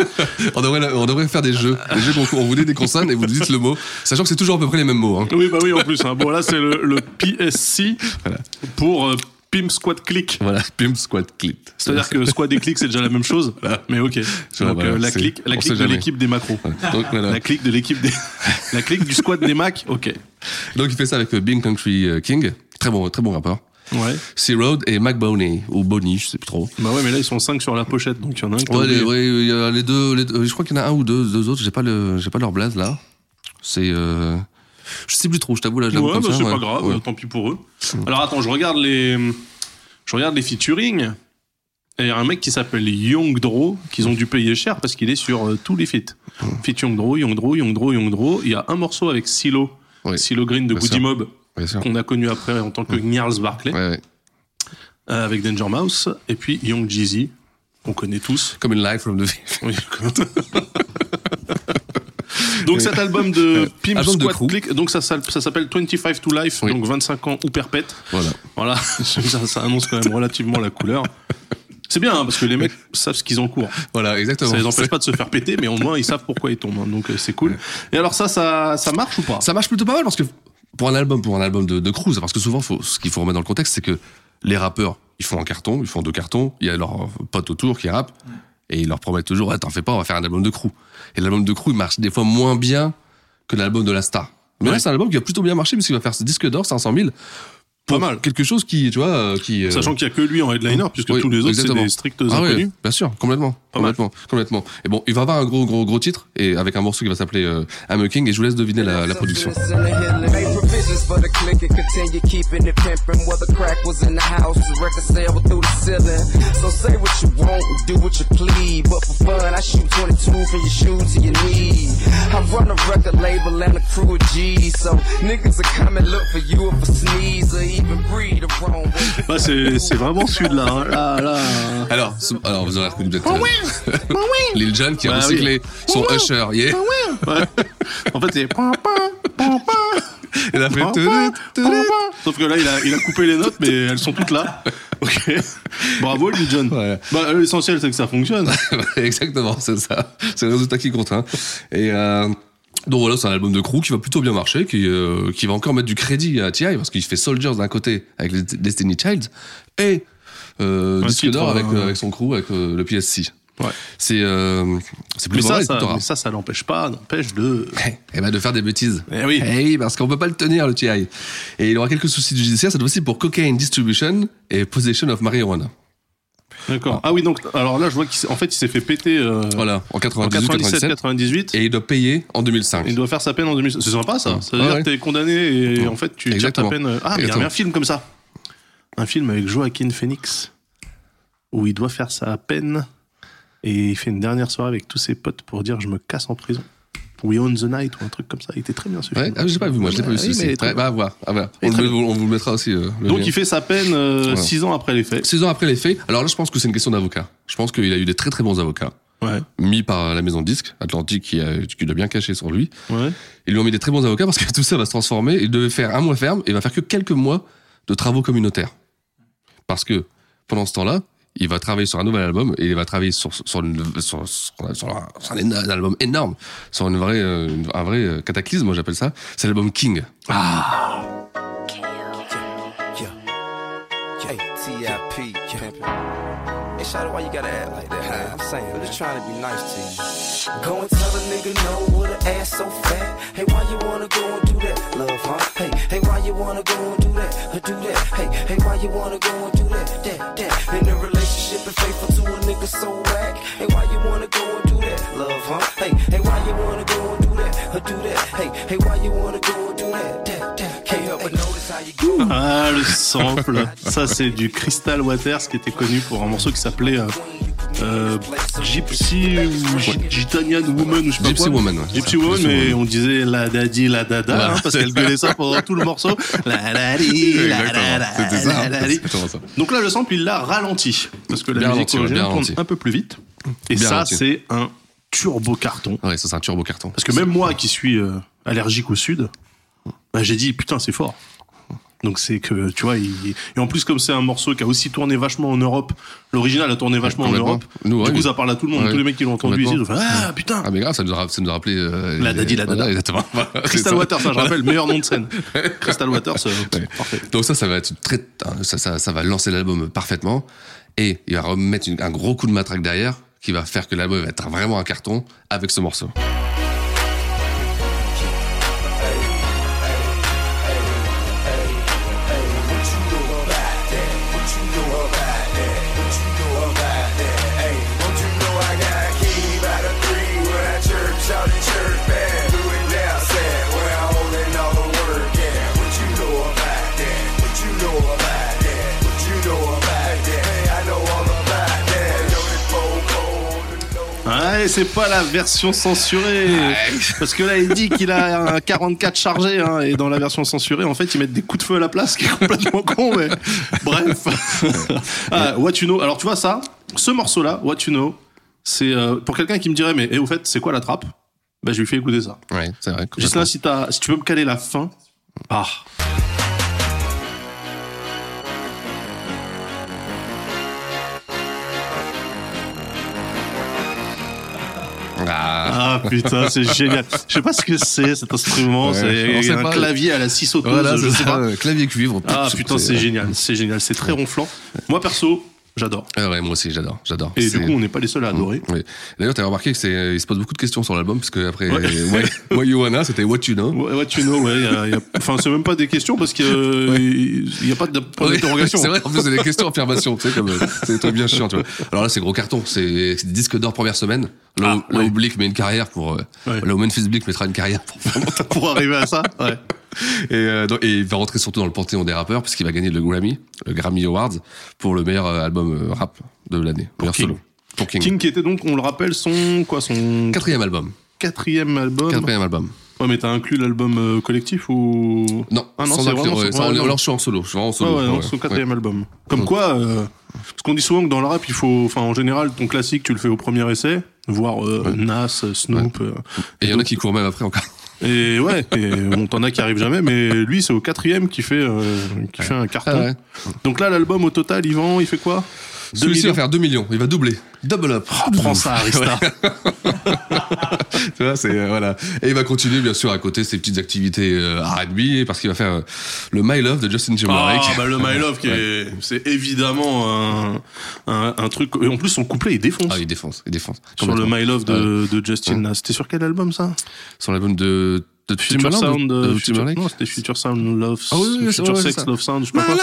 on, devrait, on devrait faire des jeux. Des jeux qu'on on vous dit des consonnes et vous dites le mot. Sachant que c'est toujours à peu près les mêmes mots, hein. Oui, bah oui, en plus. hein. Bon, là, c'est le, le PSC Voilà. pour euh, Pimp Squad Click. Voilà. Pimp, squat, clip. C'est-à-dire que squad et click, c'est déjà la même chose. Mais ok. Donc, voilà, euh, la clique, la clique de l'équipe des macros. Donc, voilà. La clique de l'équipe des. la clique du squad des Macs, ok. Donc il fait ça avec euh, Bing Country euh, King. Très bon, très bon rappeur. Ouais. C-Road et Mac Boney, ou Boney, je sais plus trop. Bah ouais, mais là, ils sont cinq sur la pochette, donc il y en a un qui. Ouais, les, ouais, y a les deux, les deux- je crois qu'il y en a un ou deux, deux autres, j'ai pas le, j'ai pas leur blaze là. C'est, euh, je sais plus trop, je t'avoue là, je l'avoue Ouais, comme bah, c'est ouais. pas grave, Ouais. tant pis pour eux. Alors attends, je regarde les, je regarde les featuring. Et il y a un mec qui s'appelle Young Dro, qu'ils ont dû payer cher parce qu'il est sur euh, tous les feats. Feat Young Dro, Young Dro, Young Dro, Young Dro. Il y a un morceau avec Silo. Silo Green de Bien Goody sûr. Mob, qu'on a connu après en tant que Gnarls Barclay, Ouais, ouais. euh, avec Danger Mouse. Et puis Young Jeezy, qu'on connaît tous. Comme une live from the Oui. donc cet album de Squad crew. Click, donc ça, s'appelle- ça s'appelle 25 to Life, Oui. donc 25 ans ou perpète. Voilà. Voilà, ça, ça annonce quand même relativement la couleur. C'est bien, hein, parce que les mecs savent ce qu'ils ont cours. Voilà, exactement. Ça les empêche pas de se faire péter, mais au moins ils savent pourquoi ils tombent. hein, donc euh, c'est cool. Et alors ça, ça, ça marche ou pas? Ça marche plutôt pas mal parce que pour un album, pour un album de, de cruise, parce que souvent, faut, ce qu'il faut remettre dans le contexte, c'est que les rappeurs, ils font un carton, ils font deux cartons, il y a leurs potes autour qui rappent, et ils leur promettent toujours, ouais, t'en fais pas, on va faire un album de crew. Et l'album de crew, il marche des fois moins bien que l'album de la star. Mais là, c'est un album qui a plutôt bien marché, parce qu'il va faire ce disque d'or, 500 000. Pour Pas mal. Quelque chose qui, tu vois, euh, qui. euh, Sachant qu'il y a que lui en headliner, puisque oui, tous les autres c'est des stricts ah oui, inconnus. bien sûr, complètement, Pas mal. complètement, complètement. Et bon, il va avoir un gros, gros, gros titre et avec un morceau qui va s'appeler euh, I'm a King et je vous laisse deviner la, la production. Made provisions for the click and continue keeping it pimping. Where the crack was in the house, the record sale through the ceiling. So say what you want and do what you please. But for fun, I shoot 22 from your shoe to your knee. I run a record label and a crew of G's. So niggas will come and look for you if a sneeze or even breathe the wrong way. Bah, c'est c'est vraiment celui de là. hein. Là, là. Alors, alors vous aurez reconnu peut-être euh, Lil Jon qui a Bah recyclé son Usher, yeah. Ouais. En fait, c'est. Il a fait. Sauf que là, il a, il a coupé les notes, mais elles sont toutes là. Ok. Bravo, Jon. Ouais. Bah, l'essentiel, c'est que ça fonctionne. Exactement, c'est ça. C'est le résultat qui compte. Hein. Et euh, donc voilà, c'est un album de crew qui va plutôt bien marcher, qui, euh, qui va encore mettre du crédit à T.I. parce qu'il fait Soldiers d'un côté avec les Destiny Child et euh, disque d'or avec, euh, euh, avec son crew, avec euh, le PSC. Ouais. C'est euh, c'est plus Mais ça, vrai, ça, écoute, mais ça, ça l'empêche pas, n'empêche de. et ben de faire des bêtises. Eh oui. Eh parce qu'on peut pas le tenir le TI. Et il aura quelques soucis de judiciaire cette fois-ci pour cocaine distribution et possession of marijuana. D'accord. Ah oui, donc, alors là, je vois qu'en fait, il s'est fait péter euh, Voilà, en en 98, 97. 97-98. Et il doit payer en 2005. Il doit faire sa peine en 2000. C'est sympa ça. Ça veut Ouais, dire ouais. que t'es condamné et en fait tu tires ta peine. Ah, mais il y a un film comme ça. Un film avec Joaquin Phoenix où il doit faire sa peine et il fait une dernière soirée avec tous ses potes pour dire je me casse en prison. We own the night ou un truc comme ça. Il était très bien ce Ouais, film. ah, j'ai pas vu, moi, je l'ai pas vu Ouais, très Ouais, bah, à voir, à voir. Il est On, très le- on vous le mettra aussi. euh, le Donc lien. il fait sa peine euh, Voilà. six ans après les faits. Six ans après les faits. Alors là, je pense que c'est une question d'avocat. Je pense qu'il a eu des très très bons avocats. Ouais. Mis par la maison de disques, Atlantique, qui, a, qui l'a bien caché sur lui. Ouais. Ils lui ont mis des très bons avocats parce que tout ça va se transformer. Il devait faire un mois ferme et il va faire que quelques mois de travaux communautaires. Parce que pendant ce temps-là, il va travailler sur un nouvel album et il va travailler sur, sur, sur, sur- un, un album énorme, sur une vraie, euh, un vrai euh, cataclysme, j'appelle ça. C'est l'album King. Hey, Shawty, why you gotta act like that? I'm saying, I'm just trying to be nice to you. Go and tell a nigga no with an ass so fat. Hey, why you wanna go and do that, love, huh? Hey, hey, why you wanna go and do that, or do that? Hey, hey, why you wanna go and do that, that, that? In a relationship and faithful to a nigga so whack. Hey, why you wanna go and do that, love, huh? Hey, hey, why you wanna go and do that, or do that? Hey, hey, why you wanna go and do that, that, that? Can't help but notice how you go. Ah le sample. ça c'est du Crystal Waters qui était connu pour un morceau qui s'appelait euh, euh, Gypsy ou Gi- Gitanian Woman ou je sais pas Gypsy quoi. Woman, ouais. Gypsy Woman, mais Woman. on disait la daddy, la dada, Voilà. hein, parce qu'elle gueulait ça pendant tout le morceau. La daddy, la dada, la ça. Donc là, le sample, il l'a ralenti. Parce que la Bien musique originale tourne ralenti. un peu plus vite. Et Bien ça, c'est un turbo carton. Ouais, ça c'est un turbo carton. Parce que même moi qui suis euh, allergique au sud, bah, j'ai dit putain c'est fort. Donc c'est que tu vois, il- et en plus comme c'est un morceau qui a aussi tourné vachement en Europe, l'original a tourné vachement en. Europe. Nous, du ouais, coup oui. ça parle à tout le monde, Ouais. tous les mecs qui l'ont entendu ici, ils ont fait ah putain. Ah mais grave, ça nous a, ça nous a rappelé euh, La daddy, la dada. exactement. Voilà, Crystal. Waters, ça je Voilà. rappelle, meilleur nom de scène. Crystal Waters, euh, Ouais. parfait. Donc ça, ça va être très, ça, ça, ça va lancer l'album parfaitement et il va remettre une- un gros coup de matraque derrière qui va faire que l'album va être vraiment un carton avec ce morceau. C'est pas la version censurée. Parce que là, il dit qu'il a un 44 chargé, hein, et dans la version censurée, en fait, ils mettent des coups de feu à la place, ce qui est complètement con, mais bref. ah, What You Know. Alors, tu vois ça, ce morceau-là, What You Know, c'est euh, pour quelqu'un qui me dirait, mais, et au fait, c'est quoi la trappe? Bah, je lui fais écouter ça. Ouais, c'est vrai. Gislain, si, t'as- si tu peux me caler la fin. Ah. Ah, putain, c'est génial. Je sais pas ce que c'est cet instrument. Ouais, c'est un pas. clavier à la scie sauteuse. voilà, je sais pas. euh, clavier cuivre. Ah putain, c'est génial, c'est génial, c'est très ronflant. Moi perso, j'adore. Ah ouais, moi aussi, j'adore, j'adore. Et du coup, on n'est pas les seuls à adorer. Oui. D'ailleurs, t'as remarqué que c'est, il se pose beaucoup de questions sur l'album, parce que après, What, What You Wanna, c'était What You Know. Ouais, what you know, ouais. Enfin, c'est même pas des questions parce qu'il n'y a pas Ouais, d'interrogation. c'est vrai, en plus, c'est des questions affirmations, tu sais, comme, c'est trucs bien tu vois. Alors là, c'est gros carton, c'est, disque d'or première semaine. Là, Ah, là ouais. où Blick met une carrière pour, euh, Ouais. là où Memphis Blick mettra une carrière pour Pour arriver à ça, ouais. Et, euh, et il va rentrer surtout dans le panthéon des rappeurs, puisqu'il va gagner le Grammy, le Grammy Awards, pour le meilleur euh, album euh, rap de l'année. Meilleur King. solo. Pour King. King qui était donc, on le rappelle, son quoi, son Quatrième album. quatrième album. Quatrième album. Ouais, mais t'as inclus l'album collectif ou? Non, Ah non, c'est vraiment ouais, son- alors je suis en solo. Je suis en Ouais, solo. ouais, non, ouais, son quatrième album. Comme quoi, euh, parce qu'on dit souvent que dans le rap, il faut, enfin, en général, ton classique, tu le fais au premier essai, voire euh, Nas, Snoop. Et il y en a qui courent même après encore. Et ouais, et on t'en a qui arrivent jamais, mais lui, c'est au quatrième qui fait, euh, qui fait un carton. Ah ouais. Donc là, l'album au total, il vend, il fait quoi? Celui-ci millions va faire 2 millions. Il va doubler. Double up. Ah, Prends ça, Arista. tu vois, c'est, euh, voilà. Et il va continuer, bien sûr, à côté ses petites activités euh, R&B, parce qu'il va faire euh, le My Love de Justin Ah, Timberlake. bah le My Love, qui est, c'est évidemment un, un, un truc. Et en plus, son couplet, il défonce. Ah, il défonce, il défonce. sur le. My Love de, de Justin. Ouais. C'était sur quel album ça? Sur l'album de, de Future Sound. de- euh, de Future- non, c'était Future Sound Love. Ah oui, oui, Future ouais, Sex ça. Love Sound, je sais pas quoi.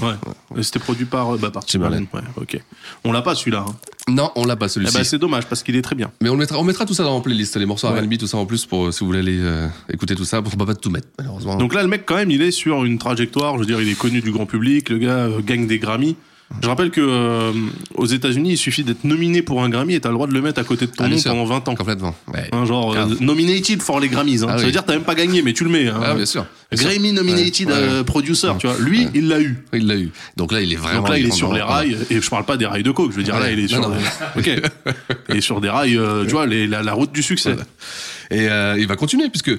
Ouais. C'était produit par, euh, bah, par Timberland. Ouais, ok. On l'a pas celui-là. Hein. Non, on l'a pas Eh celui-ci. ben, c'est dommage parce qu'il est très bien. Mais on mettra, on mettra tout ça dans la playlist, les morceaux Ouais. R&B, tout ça en plus, pour si vous voulez aller euh, écouter tout ça. On peut pas tout mettre, malheureusement. Donc là, le mec, quand même, il est sur une trajectoire. Je veux dire, il est connu du grand public. Le gars euh, gagne des Grammys. Je rappelle que euh, aux États-Unis, il suffit d'être nominé pour un Grammy et t'as le droit de le mettre à côté de ton Ah, nom pendant 20 ans. complètement. Ouais. Hein, genre euh, nominated for les Grammys. Hein. Ah Ça oui. veut dire t'as même pas gagné, mais tu le mets. Hein. Ah, bien sûr. Bien sûr. Grammy nominated Ouais, euh, producer, tu vois. Lui, il l'a eu. Il l'a eu. Donc là, il est vraiment. Donc là, il est sur les rails, et je parle pas des rails de coke, je veux dire, là, il est sur, Non, non. ok. Il est sur des rails, euh, tu vois, les- la, la route du succès. Et euh, il va continuer puisque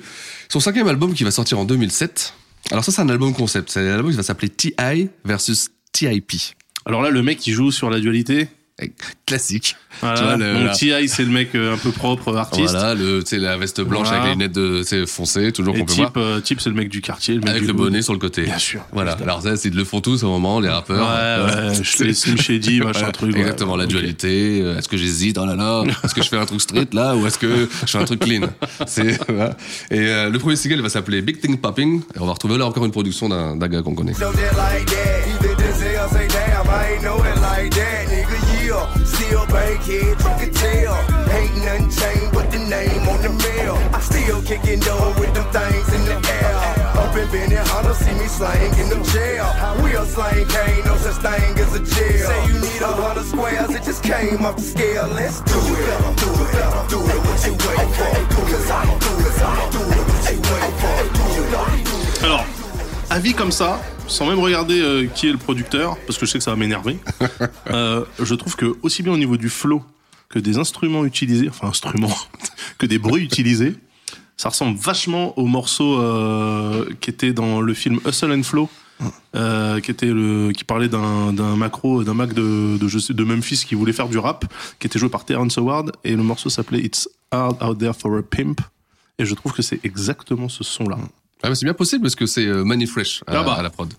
son cinquième album qui va sortir en 2007. Alors ça, c'est un album concept. C'est un album qui va s'appeler T.I. versus T.I.P. Alors là, le mec, il joue sur la dualité. Et Classique. Voilà. Tu vois, le- Donc la- T.I., c'est le mec euh, un peu propre, artiste. Voilà, le, tu sais, la veste blanche Voilà. avec les lunettes de, foncées, toujours qu'on peut voir. type, euh, type, c'est le mec du quartier, le mec Avec du le bonnet sur le côté. Bien sûr. Voilà. Alors ça, ils le font tous au moment, les rappeurs. Ouais, ouais, je fais Slim Shady, machin truc. ouais. Exactement, la dualité. euh, Est-ce que j'hésite Oh là là. Est-ce que je fais un truc street là ou est-ce que je fais un truc clean? C'est voilà. Et euh, le premier single il va s'appeler Big Thing Popping. Et on va retrouver là encore une production d'un d'un gars qu'on connaît. Bankhead, you can tell. Ain't nothing changed but the name on the mail. I still kicking dough with them things in the air. Up in Benny Hunter, see me slang in the jail. We a slang, ain't no such thing as a jail. Say you need a hundred squares, it just came off the scale. Let's do it. Do it. Do it. What you waiting for? Cause I do it. Do it. What you waiting for? Do it. do Alors, avis comme ça, sans même regarder euh, qui est le producteur, parce que je sais que ça va m'énerver, euh, je trouve que aussi bien au niveau du flow que des instruments utilisés, enfin instruments, que des bruits utilisés, ça ressemble vachement au morceau euh, qui était dans le film Hustle and Flow. euh, qui était le qui parlait d'un d'un macro d'un Mac de de, je sais- de Memphis qui voulait faire du rap qui était joué par Terrence Howard et le morceau s'appelait It's Hard Out There for a Pimp et je trouve que c'est exactement ce son là Ah, c'est bien possible parce que c'est euh, Money Fresh à, Ah bah. à la prod.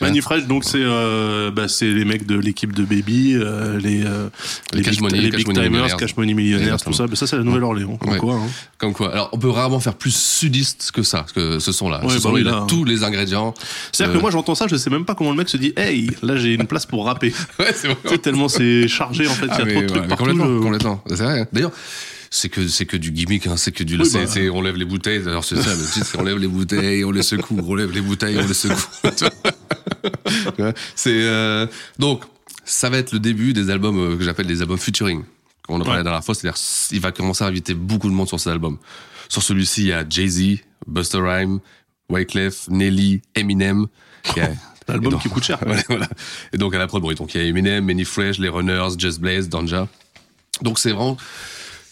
Manifresh, donc c'est euh, bah, c'est les mecs de l'équipe de Baby, euh, les euh, Les Cash big, Money, les Cash big Money timers, Millionaires. Cash Money Millionaires, tout ça. Mais ça c'est la Nouvelle-Orléans. Comme Ouais. quoi, hein. Comme quoi. Alors, on peut rarement faire plus sudiste que ça, que ce son-là. Ouais, ce bah son oui, il là, a hein. tous les ingrédients. C'est-à-dire que moi j'entends ça, je sais même pas comment le mec se dit, hey, là j'ai une place pour rapper. Ouais, c'est vrai. Tellement c'est chargé en fait, il y a Ah, trop de trucs ouais, partout. complètement, je- complètement. C'est vrai. D'ailleurs, c'est que c'est que du gimmick, hein, c'est que du. Oui, bah. c'est- on lève les bouteilles. D'ailleurs, c'est ça le titre. c'est on lève les bouteilles, on les secoue. On lève les bouteilles, on les secoue. C'est euh, donc ça va être le début des albums euh, que j'appelle des albums featuring. Comme on en parlait Ouais. la fois, c'est-à-dire il va commencer à inviter beaucoup de monde sur cet album. Sur celui-ci, il y a Jay Z, Busta Rhymes, Wyclef, Nelly, Eminem. L'album donc- qui coûte cher. Voilà. Et donc à la prod, bon, donc il y a Eminem, Manny Fresh, les Runners, Just Blaze, Danja. Donc c'est vraiment,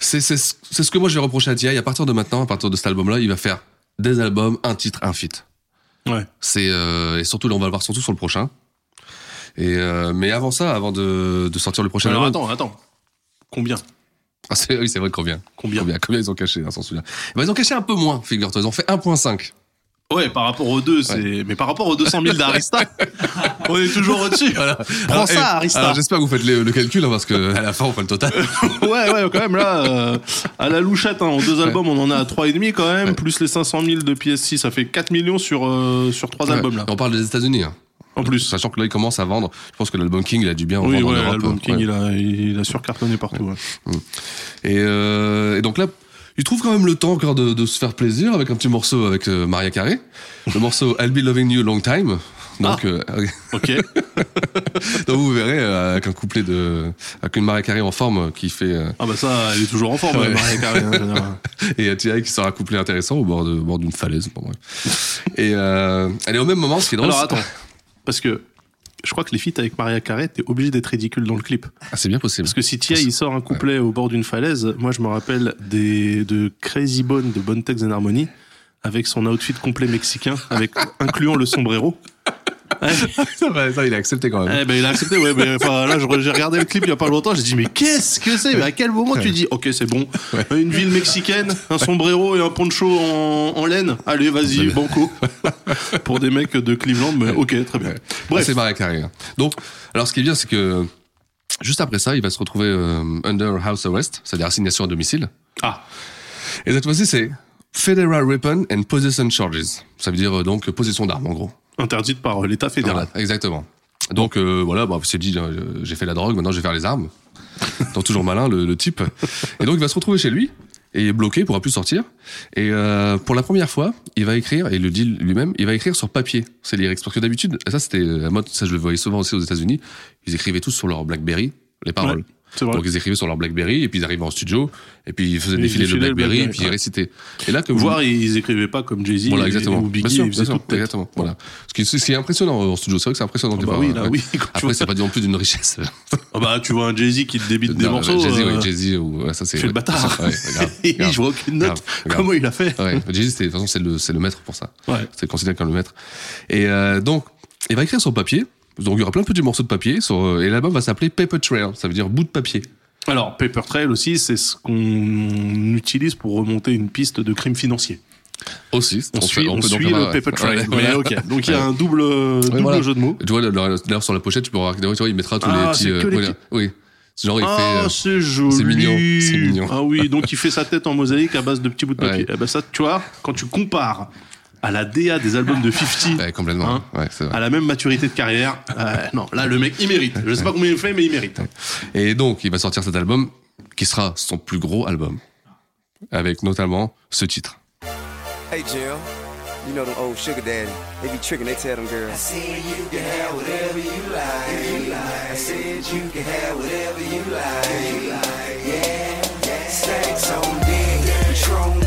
c'est c'est ce c'est ce que moi j'ai reproché à T.I. À partir de maintenant, à partir de cet album-là, il va faire des albums, un titre, un feat. Ouais. C'est euh, et surtout là, on va le voir surtout sur le prochain. Et euh, mais avant ça, avant de, de sortir le prochain Alors album, attends, attends. Combien? Ah, c'est- oui, c'est vrai combien? Combien? Combien? Combien ils ont caché, on s'en souvient. Bah, ils ont caché un peu moins, figure-toi. Ils ont fait 1.5. Ouais, par rapport aux deux, c'est. Mais par rapport aux 200 000 d'Arista, on est toujours au-dessus. Prends Alors, ça, Arista. Alors j'espère que vous faites le, le calcul hein, parce que à la fin on fait le total. ouais, ouais, quand même, là, euh, à la louchette, hein, en deux albums, on en a à 3,5 quand même, Ouais. plus les 500 000 de PS6, ça fait 4 millions sur, euh, sur trois albums, là. On parle des États-Unis. Hein. En plus. Sachant que là, il commence à vendre. Je pense que l'album King, il a dû bien en Oui, vendre en Europe. l'album King, Ouais. il, a, il a surcartonné partout. Et, euh, et donc là, il trouve quand même le temps encore de, de se faire plaisir avec un petit morceau avec euh, Maria Carey. Le morceau I'll Be Loving You a Long Time. Donc, Ah. euh, Ok. donc vous verrez euh, avec un couplet de avec une Maria Carey en forme qui fait euh, Ah bah ça, elle est toujours en forme, Ouais. Mariah Carey. hein, je veux dire. et T.I. qui sort un couplet intéressant au bord de au bord d'une falaise. Bon, bref. Et euh, elle est au même moment, ce qui est drôle. Alors attends, parce que je crois que les feats avec Maria Carey, t'es obligé d'être ridicule dans le clip. Ah, c'est bien possible. Parce que si Tia il sort un couplet au bord d'une falaise, moi je me rappelle des, de Crazy Bone de Bonne Tex and Harmony avec son outfit complet mexicain, avec incluant le sombrero. Ouais. ça, il a accepté quand même. Eh ben il a accepté, ouais. Mais enfin là, j'ai regardé le clip il y a pas longtemps, j'ai dit mais qu'est-ce que c'est? Mais à quel moment tu dis ok c'est bon, une ville mexicaine, un sombrero et un poncho en, en laine. Allez vas-y banco pour des mecs de Cleveland, mais ok très bien. Bref, c'est Maria Carey. hein. Donc, alors ce qui est bien, c'est que juste après ça, il va se retrouver euh, under house arrest, c'est-à-dire assignation à domicile. ah Et cette fois-ci, c'est Federal Weapon and Possession Charges. Ça veut dire euh, donc possession d'armes, en gros. Interdite par l'État fédéral. Voilà, exactement. Donc euh, voilà, bah, c'est dit, euh, j'ai fait la drogue, maintenant je vais faire les armes. donc toujours malin le, le type. Et donc il va se retrouver chez lui et il est bloqué, il pourra plus sortir. Et euh, pour la première fois, il va écrire, et il le dit lui-même, il va écrire sur papier ses lyrics. Parce que d'habitude, ça c'était la mode, ça je le voyais souvent aussi aux États-Unis, ils écrivaient tous sur leur BlackBerry les paroles. Ouais. Donc ils écrivaient sur leur BlackBerry et puis ils arrivaient en studio et puis ils faisaient défiler le BlackBerry et puis ils récitaient. Et là que vous Voire ils écrivaient pas comme Jay-Z voilà, exactement. ou Biggie, sûr, ils faisaient sûr, tout de tête. exactement. Voilà. Ce qui, ce qui est impressionnant en studio, c'est vrai que c'est impressionnant. de bah voir, oui, là, ouais. oui, Après, vois- c'est pas non plus d'une richesse. Ah bah tu vois un Jay-Z qui te débite des Non, morceaux. Jay-Z, euh, oui, Jay-Z, ou, ouais, ça c'est. fait le bâtard. Je vois aucune note. Comment il a fait Ouais, Jay-Z, de toute façon, c'est le, c'est le maître pour ça. Ouais. C'est considéré comme le maître. Et euh, donc, il va écrire sur papier. Donc, il y aura plein de petits morceaux de papier. Sur, euh, et l'album va s'appeler Paper Trail. Ça veut dire bout de papier. Alors Paper Trail aussi, c'est ce qu'on utilise pour remonter une piste de crime financier. Aussi. On, peut- suit, on peut donc suit le Paper Trail. Ouais, voilà. Donc il y a un double, double voilà. jeu de mots. Tu vois, d'ailleurs, sur la pochette, tu voir, tu vois, il mettra tous Ah, les que les voilà. petits- Oui. C'est Genre, il ah, euh, c'est joli. c'est mignon, c'est mignon. Ah oui, donc il fait sa tête en mosaïque à base de petits bouts de papier. Ouais. Eh ben ça, tu vois, quand tu compares à la DA des albums de 50, ouais, complètement. Hein ouais, c'est vrai. à la même maturité de carrière, euh, non, là le mec il mérite. Je sais pas combien il fait, mais il mérite. Et donc, il va sortir cet album qui sera son plus gros album. Avec notamment ce titre. Hey Jim, You know them old sugar daddy. They be tricking, they tell them girls. I said you can have whatever you like. I said you can have whatever you like. Yeah, yeah. Sex on deck, Patron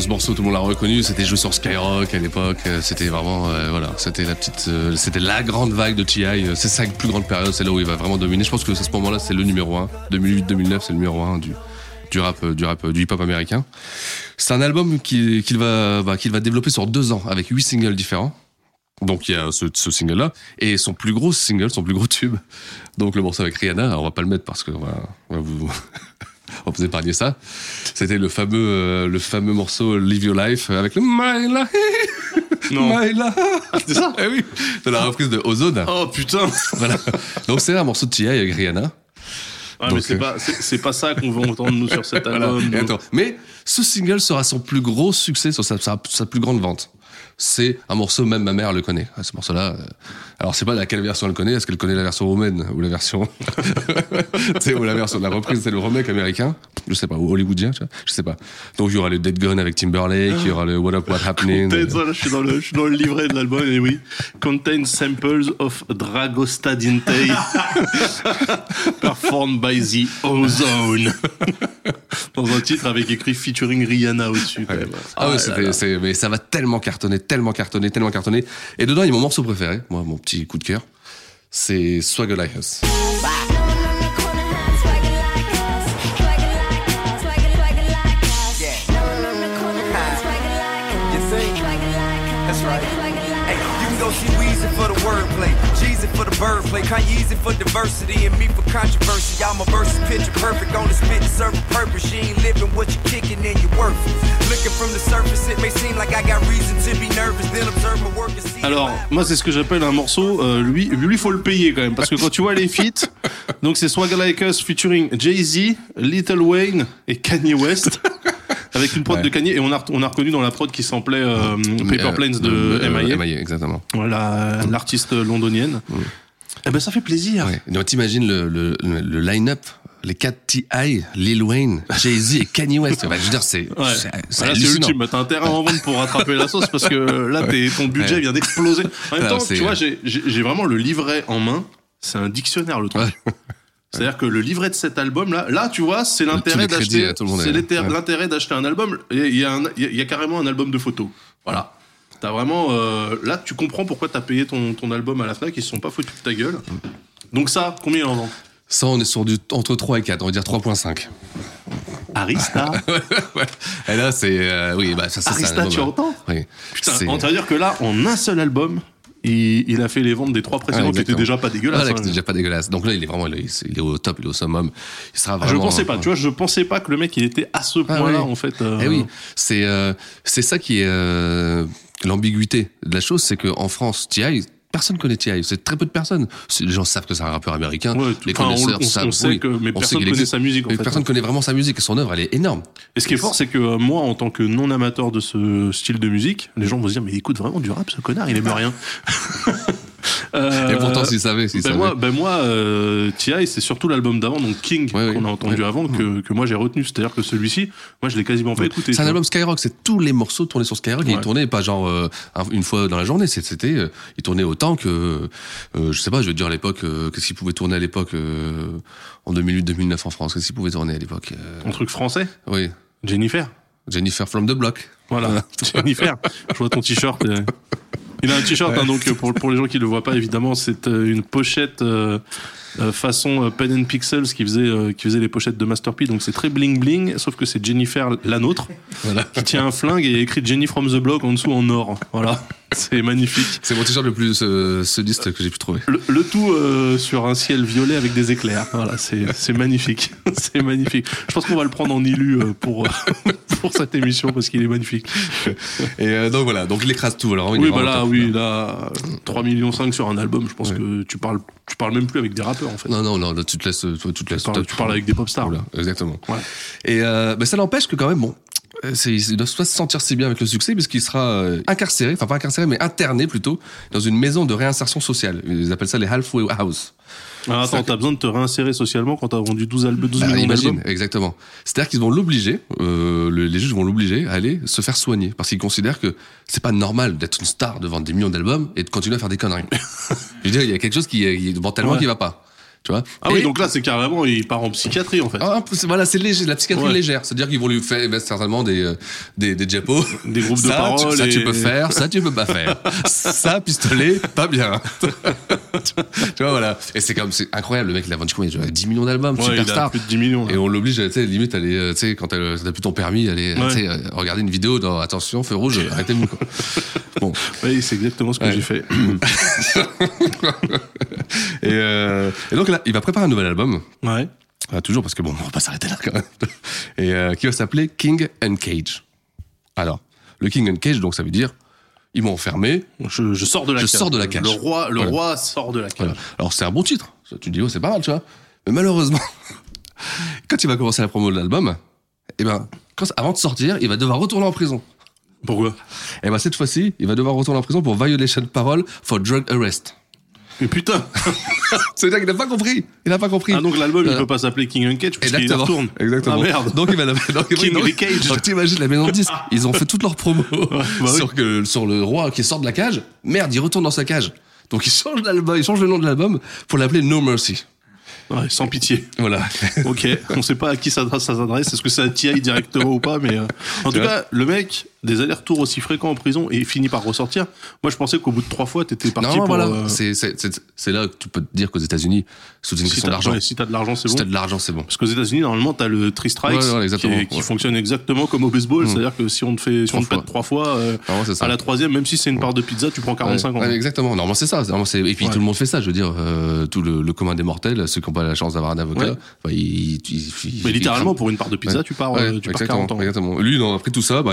ce morceau, tout le monde l'a reconnu. C'était joué sur Skyrock à l'époque. Euh, C'était vraiment, euh, voilà, c'était la petite, euh, c'était la grande vague de T.I. C'est sa plus grande période. C'est là où il va vraiment dominer. Je pense que à ce moment-là, c'est le numéro 1. 2008-2009, c'est le numéro 1 du, du rap, du rap, du hip-hop américain. C'est un album qu'il va, bah, qu'il va développer sur deux ans avec huit singles différents. Donc il y a ce, single-là et son plus gros single, son plus gros tube. Donc le morceau avec Rihanna, on va pas le mettre parce que va vous, on vous épargner ça. C'était le fameux, euh, le fameux morceau Live Your Life avec le My Life, Non. My Life. c'est ça Eh oui, de la reprise de Ozone. Oh putain Voilà. Donc c'est un morceau de T.I. avec Rihanna. Ah, mais Donc, c'est euh, pas, c'est pas ça qu'on veut entendre nous sur cet Voilà. album. Attends, mais ce single sera son plus gros succès, sur sa, sa, sa plus grande vente. C'est un morceau, même ma mère le connaît. Ah, Ce morceau-là. Alors, c'est pas laquelle version elle connaît. Est-ce qu'elle connaît la version roumaine ou la version, tu sais, ou la version de la reprise, c'est le remake américain? Je sais pas, ou hollywoodien, tu vois. Je sais pas. Donc, il y aura le Dead Gun avec Timberlake, il y aura le What Up, What Happening. Contains, voilà, je suis dans le, je suis dans le livret de l'album, et oui. Contains samples of Dragosta Dinte performed by the Ozone. dans un titre avec écrit featuring Rihanna au-dessus. même. Ah ouais, là c'était, là. c'est, mais ça va tellement cartonner, tellement cartonner, tellement cartonner. Et dedans, il y a mon morceau préféré, moi, mon petit coup de cœur. C'est Swagger Like Hey, you can go see Weezy for the wordplay, Jeezy for the birdplay, Kanyeezy for diversity, and me for controversy. Y'all my verses picture perfect on the spit to serve a purpose. You ain't living what you kicking and you worthless. Looking from the surface, it may seem like I got reason to be nervous. Then observe my work and see. Alors, moi, c'est ce que j'appelle un morceau. euh, lui, lui, faut le payer quand même, parce que quand tu vois les feats, donc c'est Swagger Like Us featuring Jay Z, Little Wayne et Kanye West, avec une prod Ouais. de Kanye, et on a, on a reconnu dans la prod qui samplait euh, Paper Euh, Planes de euh, M.I.A. M.I.A., exactement. Voilà, l'artiste londonienne. Eh ben, ça fait plaisir. Ouais. Donc t'imagines le, le, le, line-up, les 4 T.I., Lil Wayne, Jay-Z et Kanye West. Je veux dire, c'est, Ouais. c'est, ultime. T'as intérêt à en vendre pour rattraper la sauce parce que là, t'es- ton budget Ouais. vient d'exploser. En même temps, tu vois, j'ai j'ai- j'ai vraiment le livret en main. C'est un dictionnaire, le truc. Ouais. C'est-à-dire que le livret de cet album-là, là, tu vois, c'est l'intérêt d'acheter. C'est l'intérêt d'acheter un album. Il y a- y, y carrément un album de photos. Voilà. T'as vraiment. euh, là, tu comprends pourquoi t'as payé ton, ton album à la Fnac. Ils se sont pas foutus de ta gueule. Donc ça, combien il en vend? Ça, on est sur du, entre 3 et 4, on va dire 3.5. Arista? ouais. Et là, c'est, euh, oui, bah, ça, ça, un Arista, album, tu entends? Oui. Putain, on va dire que là, en un seul album, il, il a fait les ventes des trois précédents Ouais, qui étaient déjà pas dégueulasses. Voilà, hein. qui était déjà pas dégueulasse. Donc là, il est vraiment, il est, il est au top, il est au summum. Il sera Ah, vraiment. je pensais pas, tu vois, je pensais pas que le mec il était à ce Ah, point-là oui. en fait. euh, Eh oui, c'est euh, c'est ça qui est euh, l'ambiguïté de la chose, c'est que en France, T.I. Personne connaît T.I. C'est très peu de personnes. Les gens savent que c'est un rappeur américain. Ouais, tout- les on- connaisseurs on- savent. on sait oui, que- mais on sait personne connaît sa musique, en fait. Personne connaît vraiment sa musique et son œuvre, elle est énorme. Et ce qui est fort, c'est que euh, moi, en tant que non amateur de ce style de musique, les gens vont se dire mais il écoute vraiment du rap, ce connard, il aime rien. Euh, Et pourtant, s'ils savaient, s'ils ben savaient. moi, ben moi euh, T.I. c'est surtout l'album d'avant, donc King, Ouais, qu'on oui. a entendu Ouais. avant, que, que moi j'ai retenu. C'est-à-dire que celui-ci, moi je l'ai quasiment pas écouté. C'est un album Skyrock, c'est tous les morceaux tournés sur Skyrock et ils tournaient pas genre euh, un- une fois dans la journée, c'était euh, ils tournaient autant que euh, je sais pas, je veux dire à l'époque euh, qu'est-ce qu'ils pouvaient tourner à l'époque euh, en 2008-2009 en France, qu'est-ce qu'ils pouvaient tourner à l'époque. Un truc français, Oui, Jennifer. Jennifer from the Block. Voilà, Jennifer. Je vois ton t-shirt. Il a un t-shirt, hein, donc euh, pour, pour les gens qui le voient pas, évidemment, c'est euh, une pochette euh, façon euh, Pen and Pixels qui faisait, euh, qui faisait les pochettes de Master P. Donc c'est très bling bling, sauf que c'est Jennifer la nôtre Voilà. qui tient un flingue et écrit Jenny from the Block en dessous en or. Voilà, c'est magnifique. C'est mon t-shirt le plus euh, sudiste que j'ai pu trouver. Le, le tout euh, sur un ciel violet avec des éclairs. Voilà, c'est magnifique. c'est magnifique. Je pense qu'on va le prendre en élu euh, pour, euh, pour cette émission parce qu'il est magnifique. Et euh, donc voilà, donc il écrase tout alors. Oui, bah là, oui, là, 3 millions 5 sur un album, je pense Ouais. que tu parles, tu parles même plus avec des rappeurs, en fait. Non, non, non, là, tu te laisses, toi, tu te laisses. Tu parles, tu parles avec des pop stars. Voilà, exactement. Ouais. Et euh, bah, ça n'empêche que quand même, bon, euh, c'est- il doit pas se sentir si bien avec le succès puisqu'il sera euh, incarcéré, enfin pas incarcéré, mais interné plutôt, dans une maison de réinsertion sociale. Ils appellent ça les halfway house. Alors attends, t'as besoin de te réinsérer socialement quand t'as vendu 12, albums, 12 Bah, millions d'albums exactement. C'est-à-dire qu'ils vont l'obliger, euh, le- les juges vont l'obliger à aller se faire soigner parce qu'ils considèrent que c'est pas normal d'être une star, de vendre des millions d'albums et de continuer à faire des conneries. Je veux dire, il y a quelque chose qui, qui mentalement Ouais. qui va pas. Tu vois Ah oui, donc là, c'est carrément, il part en psychiatrie en fait. Ah, voilà, c'est léger, la psychiatrie Ouais. légère. C'est-à-dire qu'ils vont lui faire ben, certainement des, euh, des, des diapos. Des groupes de Ça, parole Tu, ça, et- tu peux faire, ça, tu peux pas faire. ça, pistolet, pas bien. tu vois, voilà. Et c'est comme, c'est incroyable. Le mec, il a vendu combien? Il a 10 millions d'albums, Ouais, il a superstar. plus de 10 millions. là. Et on l'oblige, tu sais, limite, à aller, euh, tu sais, quand t'as plus ton permis, aller, Ouais. tu sais, euh, regarder une vidéo dans attention, feu rouge, arrêtez-vous, quoi. Bon. Oui, c'est exactement ce que Ouais. j'ai fait. Et, euh, et donc là, il va préparer un nouvel album. Ouais. Ah, toujours parce que bon, on va pas s'arrêter là quand même. Et euh, qui va s'appeler King and Cage. Alors, le King and Cage, donc ça veut dire, ils m'ont enfermé. Je, je sors de la Je cage. sors de la cage. Le roi, le Voilà. roi sort de la cage. Voilà. Alors c'est un bon titre. Tu te dis, oh, c'est pas mal, tu vois. Mais malheureusement, quand il va commencer la promo de l'album, eh ben, quand, avant de sortir, il va devoir retourner en prison. Pourquoi? Et ben cette fois-ci, il va devoir retourner en prison pour violation de parole for drug arrest. Mais putain C'est-à-dire qu'il n'a pas compris. Il n'a pas compris. Ah donc l'album il Euh, peut pas s'appeler King and Cage puisqu'il Exactement. retourne. Exactement. Ah merde. Donc il va la donc, King donc, Cage. donc t'imagines la maison de. Ils ont fait toute leur promo bah oui. sur que sur le roi qui sort de la cage. Merde, il retourne dans sa cage. Donc il change l'album, il change le nom de l'album pour l'appeler No Mercy. Ouais, sans pitié. Voilà. Ok, on sait pas à qui ça s'adresse, est-ce que c'est à TI directement ou pas, mais euh, en tout cas, le mec, des allers-retours aussi fréquents en prison et finit par ressortir. Moi, je pensais qu'au bout de trois fois, t'étais parti non, pour. voilà. euh, C'est là que tu peux te dire qu'aux États-Unis, c'est une si question d'argent. si t'as de l'argent, c'est Si bon. t'as de l'argent, c'est bon. Parce qu'aux États-Unis, normalement, t'as le three strikes Ouais, ouais, qui, exactement, est- qui ouais. fonctionne exactement comme au baseball, c'est-à-dire que si on te fait, si on te pète trois fois, euh, ça. à la troisième, même si c'est une part de pizza, tu prends 45 Ouais, ans. exactement. Normalement, c'est ça. Et puis tout le monde fait ça. Je veux dire, euh, tout le, le commun des mortels, ceux qui n'ont pas la chance d'avoir un avocat, ils, ils- ils- Mais littéralement, pour une part de pizza, tu pars, tu pars exactement, 40 ans. exactement. Lui, non, après tout ça, bah,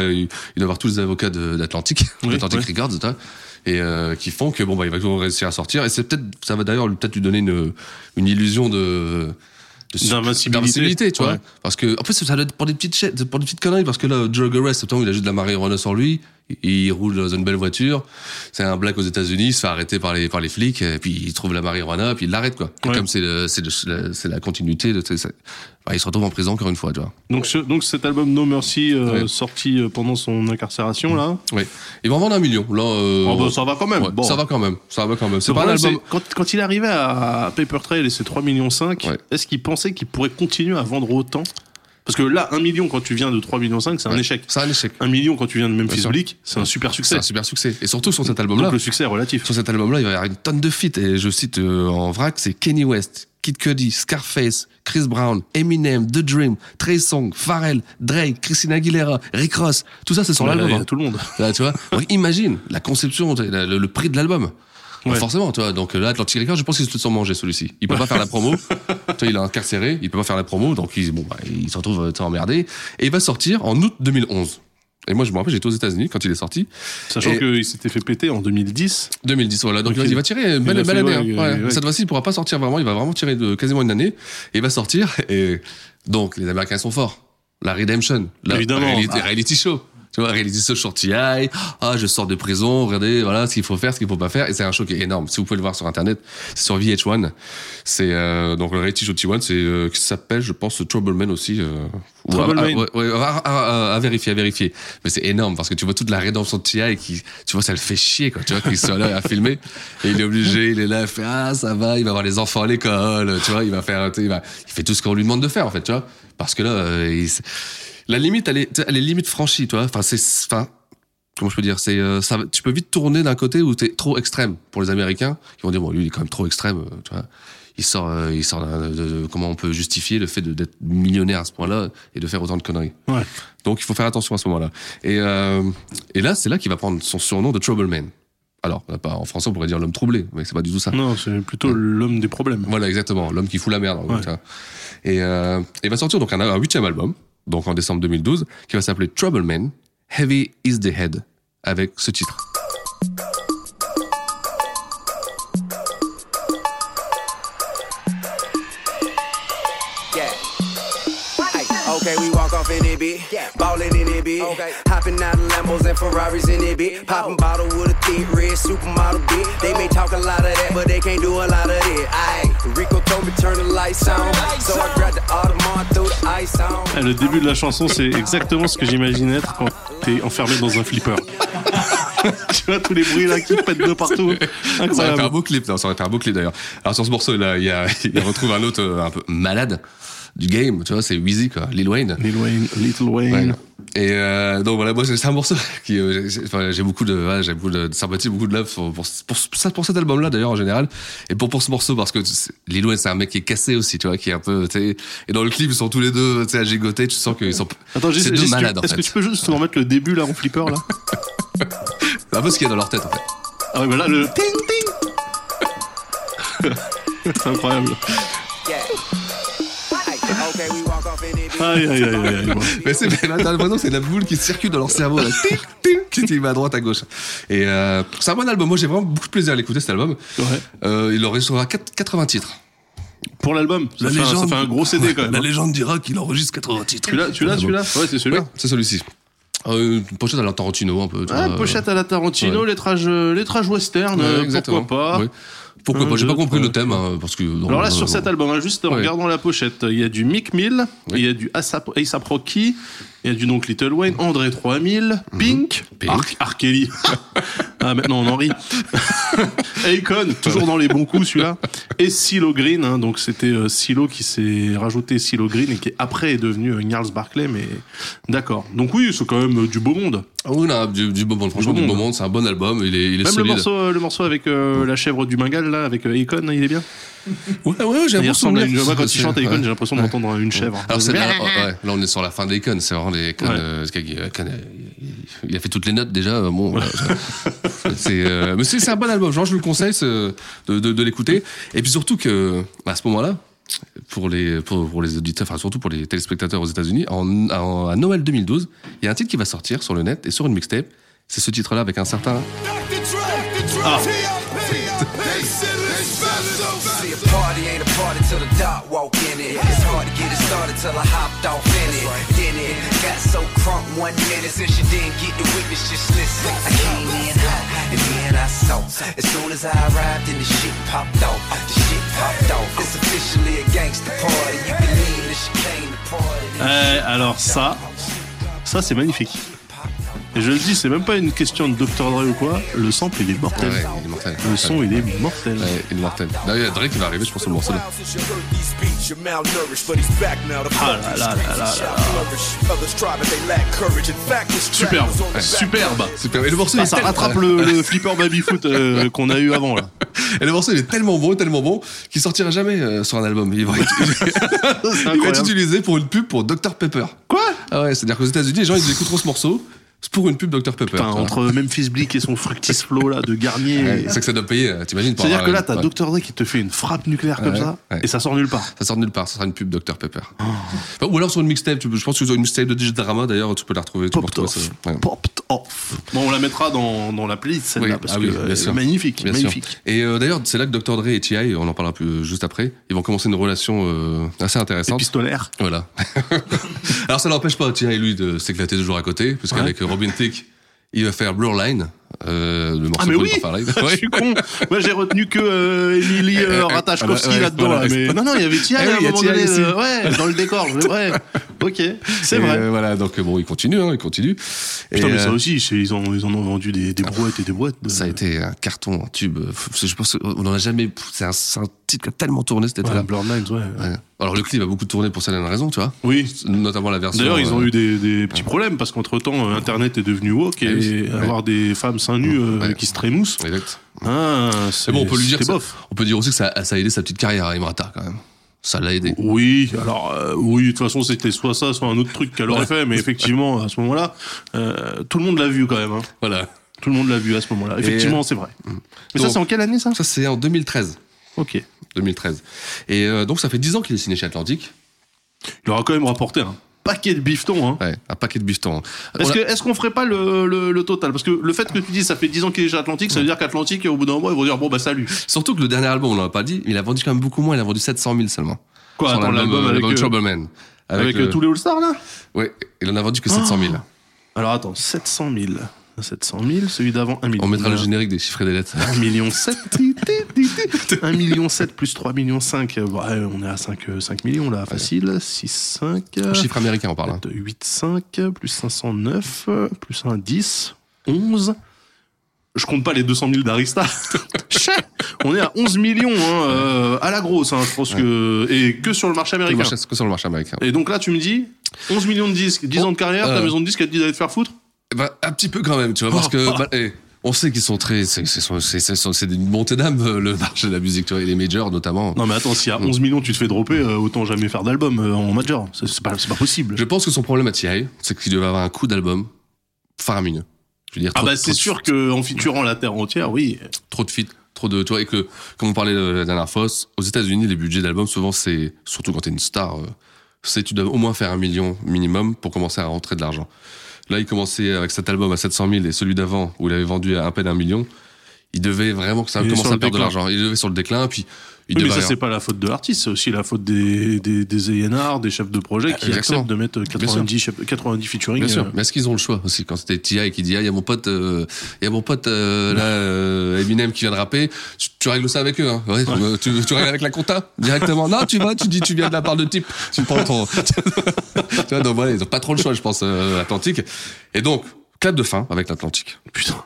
il, doit avoir tous les avocats d'Atlantic, Oui, d'Atlantic ouais. Records, tu vois, et euh, qui font que bon, bah, il va toujours réussir à sortir. Et c'est peut-être, ça va d'ailleurs peut-être lui donner une, une illusion de D'invincibilité. tu vois. Ouais. Parce que, en plus, ça doit être pour des petites, pour des petites conneries, parce que là, Drug Arrest, il a juste de la marijuana sur lui, il, roule dans une belle voiture, c'est un black aux États-Unis, il se fait arrêter par les, par les flics, et puis il trouve la marijuana, puis il l'arrête, quoi. Ouais. comme c'est la continuité de, il se retrouve en prison encore une fois, tu vois. Donc, ce- donc cet album No Mercy, euh, Ouais. sorti euh, pendant son incarcération, là, Oui. Ils vont en vendre un million. Là, euh, Oh, bah, ça va quand même. ouais, Bon. Ça va quand même. Ça va quand même. C'est pas quand, quand il est arrivé à Paper Trail et ses 3 millions 5, Ouais. est-ce qu'il pensait qu'il pourrait continuer à vendre autant? Parce que là, 1 million quand tu viens de 3 millions 5, c'est un échec. C'est un échec. 1 million quand tu viens de Memphis. Bleak, c'est un super C'est succès. un super succès. Et surtout sur cet album-là. Donc le succès est relatif. Sur cet album-là, il va y avoir une tonne de feats. Et je cite euh, en vrac, c'est Kenny West, Kid Cudi, Scarface, Chris Brown, Eminem, The Dream, Trey Songz, Pharrell, Drake, Christina Aguilera, Rick Ross. Tout ça, c'est sur l'album. hein. tout le monde. Là, tu vois. Donc, imagine la conception, le prix de l'album. Bah, Ouais. Forcément, tu vois. Donc là, Atlantic Records, je pense qu'ils se le sont mangé celui-ci. Il peut pas faire la promo. tu vois, il est incarcéré, il peut pas faire la promo, donc il, bon, bah, il se retrouve euh, emmerdé. Et il va sortir en août 2011. Et moi, je me rappelle, j'étais aux États-Unis quand il est sorti. Sachant Et- qu'il s'était fait péter en 2010. 2010, voilà. Donc il va tirer belle, a année. ouais, hein. ouais, Ouais. ouais. Cette fois-ci, il pourra pas sortir vraiment. Il va vraiment tirer de quasiment une année. Et il va sortir. Et donc, les Américains sont forts. La Redemption. La Évidemment. Reality, Ah. reality show. Tu vois, reality show sur TI. Ah, je sors de prison. Regardez, voilà, ce qu'il faut faire, ce qu'il faut pas faire. Et c'est un show qui est énorme. Si vous pouvez le voir sur Internet, c'est sur VH1. C'est, euh, donc le reality show T1, c'est, euh, qui s'appelle, je pense, Troubleman aussi. Euh, à- à- ouais, ouais, à, vérifier, à vérifier. Mais c'est énorme parce que tu vois toute la rédemption de TI qui, tu vois, ça le fait chier, quoi. Tu vois, qu'il soit là à filmer. Et il est obligé, il est là, il fait, ah, ça va, il va voir les enfants à l'école, tu vois, il va faire, il va, il fait tout ce qu'on lui demande de faire, en fait, tu vois. Parce que là, euh, il- la limite, elle est, elle est limite franchie, tu vois. Enfin, c'est, enfin, comment je peux dire, c'est, euh, ça, tu peux vite tourner d'un côté où t'es trop extrême pour les Américains, qui vont dire, bon, lui, il est quand même trop extrême, euh, tu vois. Il sort, euh, il sort de, de- comment on peut justifier le fait d'être millionnaire à ce point-là et de faire autant de conneries. Ouais. Donc il faut faire attention à ce moment-là. Et, euh, et là, c'est là qu'il va prendre son surnom de Troubleman. Alors, pas, en français, on pourrait dire l'homme troublé, mais c'est pas du tout ça. Non, c'est plutôt l'homme des problèmes. Voilà, exactement, l'homme qui fout la merde. Ouais. Et euh, il va sortir donc un, un huitième album, donc en décembre 2012, qui va s'appeler Troubleman, Heavy is the Head, avec ce titre. Yeah. Okay, we walk off in it, bit. Ballin' in it, bit. Hopping out of Lambos and Ferraris in it, bit. Popping bottle with a thick red supermodel, bit. They may talk a lot of that, but they can't do a lot of it. Aye, Rico told me turn the lights on. So I grabbed Le début de la chanson, c'est exactement ce que j'imagine être quand t'es enfermé dans un flipper. tu vois tous les bruits là qui pètent de partout. Ça aurait fait un beau clip, non, ça aurait fait un beau clip d'ailleurs. Alors sur ce morceau là, il y a, il retrouve un autre euh, un peu malade du game, tu vois, c'est Wheezy quoi, Lil Wayne. Lil Wayne, Little Wayne. Ouais. Et euh, donc voilà, moi c'est un morceau qui, euh, j'ai enfin, j'ai beaucoup de, j'ai beaucoup de, de sympathie, beaucoup de love pour, pour, pour, cet album-là d'ailleurs en général, et pour pour ce morceau parce que Lil Wayne c'est un mec qui est cassé aussi, tu vois, qui est un peu, et dans le clip ils sont tous les deux, tu sais, à gigoter, tu sens qu'ils sont, Attends, c'est deux malades est-ce que tu peux juste nous remettre le début là en flipper là C'est un peu ce qu'il y a dans leur tête en fait. Ah ouais, mais là, le ting ting C'est incroyable. Aïe, aïe, aïe, aïe, bon. Mais c'est mais là, t'as l'impression que c'est la boule qui circule dans leur cerveau, là, qui va à droite, à gauche. Et euh, c'est un bon album. Moi, j'ai vraiment beaucoup de plaisir à l'écouter cet album. Ouais. Euh, il enregistrera 4 80 titres. Pour l'album, ça, fait un- ça fait un gros CD quand même. La hein. légende dira qu'il enregistre 80 titres. Tu l'as, tu l'as, celui-là? Ouais, c'est celui-là. Ouais, c'est celui-ci. Euh, une pochette à la Tarantino un peu. Ah, vois, pochette à la Tarantino, ouais. lettrage, euh, lettrage western, Ouais, euh, exactement. pourquoi pas. Pourquoi pas J'ai pas compris le thème hein, parce que. Alors là, sur cet album, hein, juste en Ouais. regardant la pochette, il y a du Mick Mill, il y a du ASAP, ASAP Rocky, il y a du donc Little Wayne, André 3000, Pink, Mhm. Pink. Ar- R. Kelly. ah, maintenant on en rit. Akon, toujours dans les bons coups celui-là. Et Silo Green, hein, donc c'était euh, Silo qui s'est rajouté Silo Green et qui après est devenu euh, Gnarls Barclay, mais d'accord. Donc oui, c'est quand même euh, du beau monde. Ah oui, non, du, du beau monde. Franchement, du beau monde. monde. C'est un bon album. Il est, il est Même le morceau, euh, le morceau avec la chèvre du Bengal, là, avec Akon, il est bien. Ouais, ouais, j'ai une, moi, quand il chante Akon, j'ai l'impression d'entendre une chèvre. Alors c'est là, là on est sur la fin connes, c'est vraiment des. Ouais. euh, euh, il- a fait toutes les notes déjà. euh, Bon, voilà, c'est, euh, mais c'est un bon album. Genre je vous le conseille de, de, de l'écouter. Et puis surtout que à ce moment-là, pour les pour, pour les auditeurs, enfin surtout pour les téléspectateurs aux États-Unis, en, en- à Noël 2012, il y a un titre qui va sortir sur le net et sur une mixtape. C'est ce titre-là avec un certain. Ah. Started till I hopped off in it. Then it got so crunk one minute since you didn't get the witness, just listen. I came in hot and then I saw. As soon as I arrived, then the shit popped off. The shit popped off. It's officially a gangster party. You can leave the chicane the party. Eh, alors ça, ça c'est magnifique. Et je le dis, c'est même pas une question de Dr. Dre ou quoi. Le sample, il est mortel. Ouais, il est mortel. Le son, il est mortel. Ouais, il est mortel. D'ailleurs, il y a Drake qui va arriver, je pense, le morceau là. Ah là là là là là. Superbe, superbe. Super. Et le morceau, Ah, ça rattrape le, le flipper baby foot euh, qu'on a eu avant là. Et le morceau, il est tellement bon, tellement bon, qu'il sortira jamais euh, sur un album. Il va, être, utilisé pour une pub pour Dr Pepper. Quoi? Ah ouais, c'est-à-dire qu'aux États-Unis, les gens, ils écouteront ce morceau pour une pub Dr Pepper. Putain, tu entre Memphis Bleak et son Fructis Flow là de Garnier. Ouais, c'est que ça doit payer, euh, t'imagines C'est-à-dire que là, t'as ouais. Dr. Dre qui te fait une frappe nucléaire comme Ouais, ça ouais. et ça sort nulle part. Ça sort nulle part, ça sera une pub Dr Pepper. Oh. Enfin, ou alors sur une mixtape, tu je pense que sur une mixtape de Digidrama d'ailleurs, tu peux la retrouver. Tu Popped retrouver off. ça. Ouais. Popped off. Bon, on la mettra dans, dans la playlist celle-là Oui, parce ah que oui, bien sûr. magnifique, Bien sûr. magnifique. Et euh, d'ailleurs, c'est là que Dr Dre et T.I., on en parlera plus euh, juste après, ils vont commencer une relation euh, assez intéressante. Pistolaire. Voilà. Alors ça n'empêche pas Thierry lui de s'éclater toujours à côté, puisqu'avec Robin Thicke, il va faire Blur Line, euh, le morceau Ah mais oui. Je suis con Moi j'ai retenu que euh, Emily euh, Euh, Ratajkowski ouais, là-dedans voilà. là, mais... Non non il y avait Tia Eh à oui, un il y a moment Tia donné euh, ouais, dans le décor Ouais ok c'est vrai euh, voilà, donc bon, il continue, hein, il continue. Et, Putain mais ça aussi ils, ont, ils en ont vendu des, des brouettes et des boîtes de... ça a été un carton, un tube. Je pense qu'on n'en a jamais. C'est un, un titre qui a tellement tourné cet Ouais, été-là. Blur Lines, ouais. Ouais. Alors le clip a beaucoup tourné pour certaines raisons, tu vois. Oui Notamment la version. D'ailleurs, ils ont euh, eu des, des petits problèmes parce qu'entre temps, Internet est devenu woke et oui. avoir des femmes seins nus euh, Ouais. qui se trémoussent. Exact. Ah, c'est bon, on peut lui dire. que ça- on peut dire aussi que ça, ça a aidé sa petite carrière à Emrata quand même. Ça l'a aidé. Oui, alors euh, oui, de toute façon, c'était soit ça, soit un autre truc qu'elle aurait fait, mais effectivement, à ce moment-là, euh, tout le monde l'a vu quand même. hein. Voilà. Tout le monde l'a vu à ce moment-là. Effectivement, c'est vrai. Mais ça, c'est en quelle année ça? Ça c'est en 2013. Ok. 2013. Et euh, donc ça fait 10 ans qu'il est signé chez Atlantic. Il aura quand même rapporté un paquet de bifetons. Hein. Ouais, un paquet de bifetons. Est-ce a- est-ce qu'on ferait pas le, le, le total? Parce que le fait que tu dis ça fait 10 ans qu'il est chez Atlantique, ça veut dire qu'Atlantique, au bout d'un moment, ils vont dire bon bah salut. Surtout que le dernier album, on l'a pas dit, il a vendu quand même beaucoup moins, il a vendu 700 000 seulement. Quoi, Sur l'album euh, avec, euh, Trouble Man. Avec, le- euh, tous les All-Stars, là? Ouais, il en a vendu que 700 000. Alors attends, 700 000. 700 000, celui d'avant, 1 million. On mettra le générique des chiffres et des lettres. 1 million 7. 1 million 7 plus 3 millions 5. Ouais, on est à 5, euh, 5 millions là, facile. 6, 5. Chiffre américain, on parle. hein. 8, 5, plus 509, euh, plus 1, 10, 11. Je compte pas les 200 000 d'Arista. on est à 11 millions, hein, euh, à la grosse, hein, je pense que. Et que sur le marché américain. que sur le marché américain. Et donc là, tu me dis, 11 millions de disques, 10 ans de carrière, ta euh, maison de disques, elle te dit d'aller te faire foutre? Eh ben, un petit peu quand même, tu vois, parce que oh. bah, eh, on sait qu'ils sont très, c'est une montée d'âme euh, le marché de la musique, tu vois, et les majors notamment. Non, mais attends, s'il y a 11 millions, tu te fais dropper, euh, autant jamais faire d'album euh, en major. C'est pas, pas possible. Je pense que son problème à T.I., c'est qu'il devait avoir un coup d'album faramineux. Je veux dire, Ah bah c'est de- sûr qu'en featurant la terre entière, oui. trop de feats, trop de, tu vois, et que, comme on parlait euh, la dernière fois, aux États-Unis, les budgets d'albums, souvent, c'est, surtout quand t'es une star, c'est, tu dois au moins faire un million minimum pour commencer à rentrer de l'argent. Là, il commençait avec cet album à 700 000 et celui d'avant, où il avait vendu à à peine un million. Il devait vraiment que ça Il commence à perdre de l'argent. Il devait sur le déclin, puis Oui, mais ça, c'est pas la faute de l'artiste, c'est aussi la faute des, des, des A&R, des chefs de projet qui Exactement. acceptent de mettre 90, chefs- 90 featuring. Bien sûr, euh, mais est-ce qu'ils ont le choix aussi Quand c'était T.I. qui dit, ah, il y a mon pote, euh, il y a mon pote euh, là, euh, Eminem qui vient de rapper, tu, tu règles ça avec eux, hein ouais, tu, tu règles avec la compta directement. Non, tu vas, tu dis, tu viens de la part de type, tu prends ton. tu vois, donc voilà, ils ont pas trop le choix, je pense, euh, Atlantique. Et donc, clap de fin avec l'Atlantique. Putain.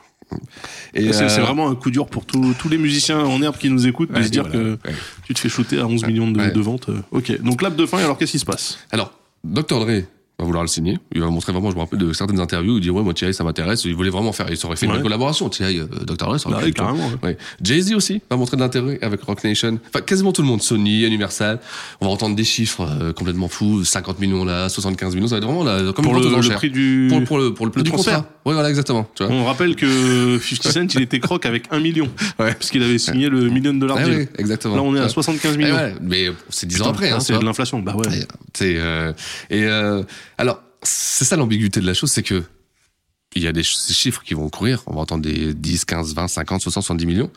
Et C'est euh, c'est vraiment un coup dur pour tous tous les musiciens en herbe qui nous écoutent de Ouais, se dire voilà, que ouais. tu te fais shooter à 11 millions de, de ventes. euh, Ok, donc lap de fin, alors qu'est-ce qui se passe? Alors, Dr. Dre va vouloir le signer. Il va montrer vraiment, je me rappelle de certaines interviews, il dit ouais, moi T.I. ça m'intéresse. Il voulait vraiment faire, il aurait fait Ouais. une collaboration. T.I. euh, Dr. Aurait Bah oui, carrément, ouais. Ouais. Jay-Z aussi va montrer de l'intérêt avec Rock Nation. Enfin, quasiment tout le monde. Sony, Universal. On va entendre des chiffres euh, complètement fous. 50 millions là, 75 millions. Ça va être vraiment là, comme Pour le, le prix du. Pour, pour le, pour le le du concert. Ouais, voilà, exactement. Tu vois. On rappelle que 50 Cent, il était croque avec 1 million. Ouais. Parce qu'il avait signé le million de dollars deal. ouais, exactement. Là, on est à Ouais. 75 Eh millions. ouais, mais c'est 10 ans après. Hein, c'est de l'inflation. Bah ouais. Ouais, c'est, euh, et euh, alors, c'est ça l'ambiguïté de la chose, c'est que il y a des chiffres qui vont courir. On va entendre des 10, 15, 20, 50, 60, 70 millions.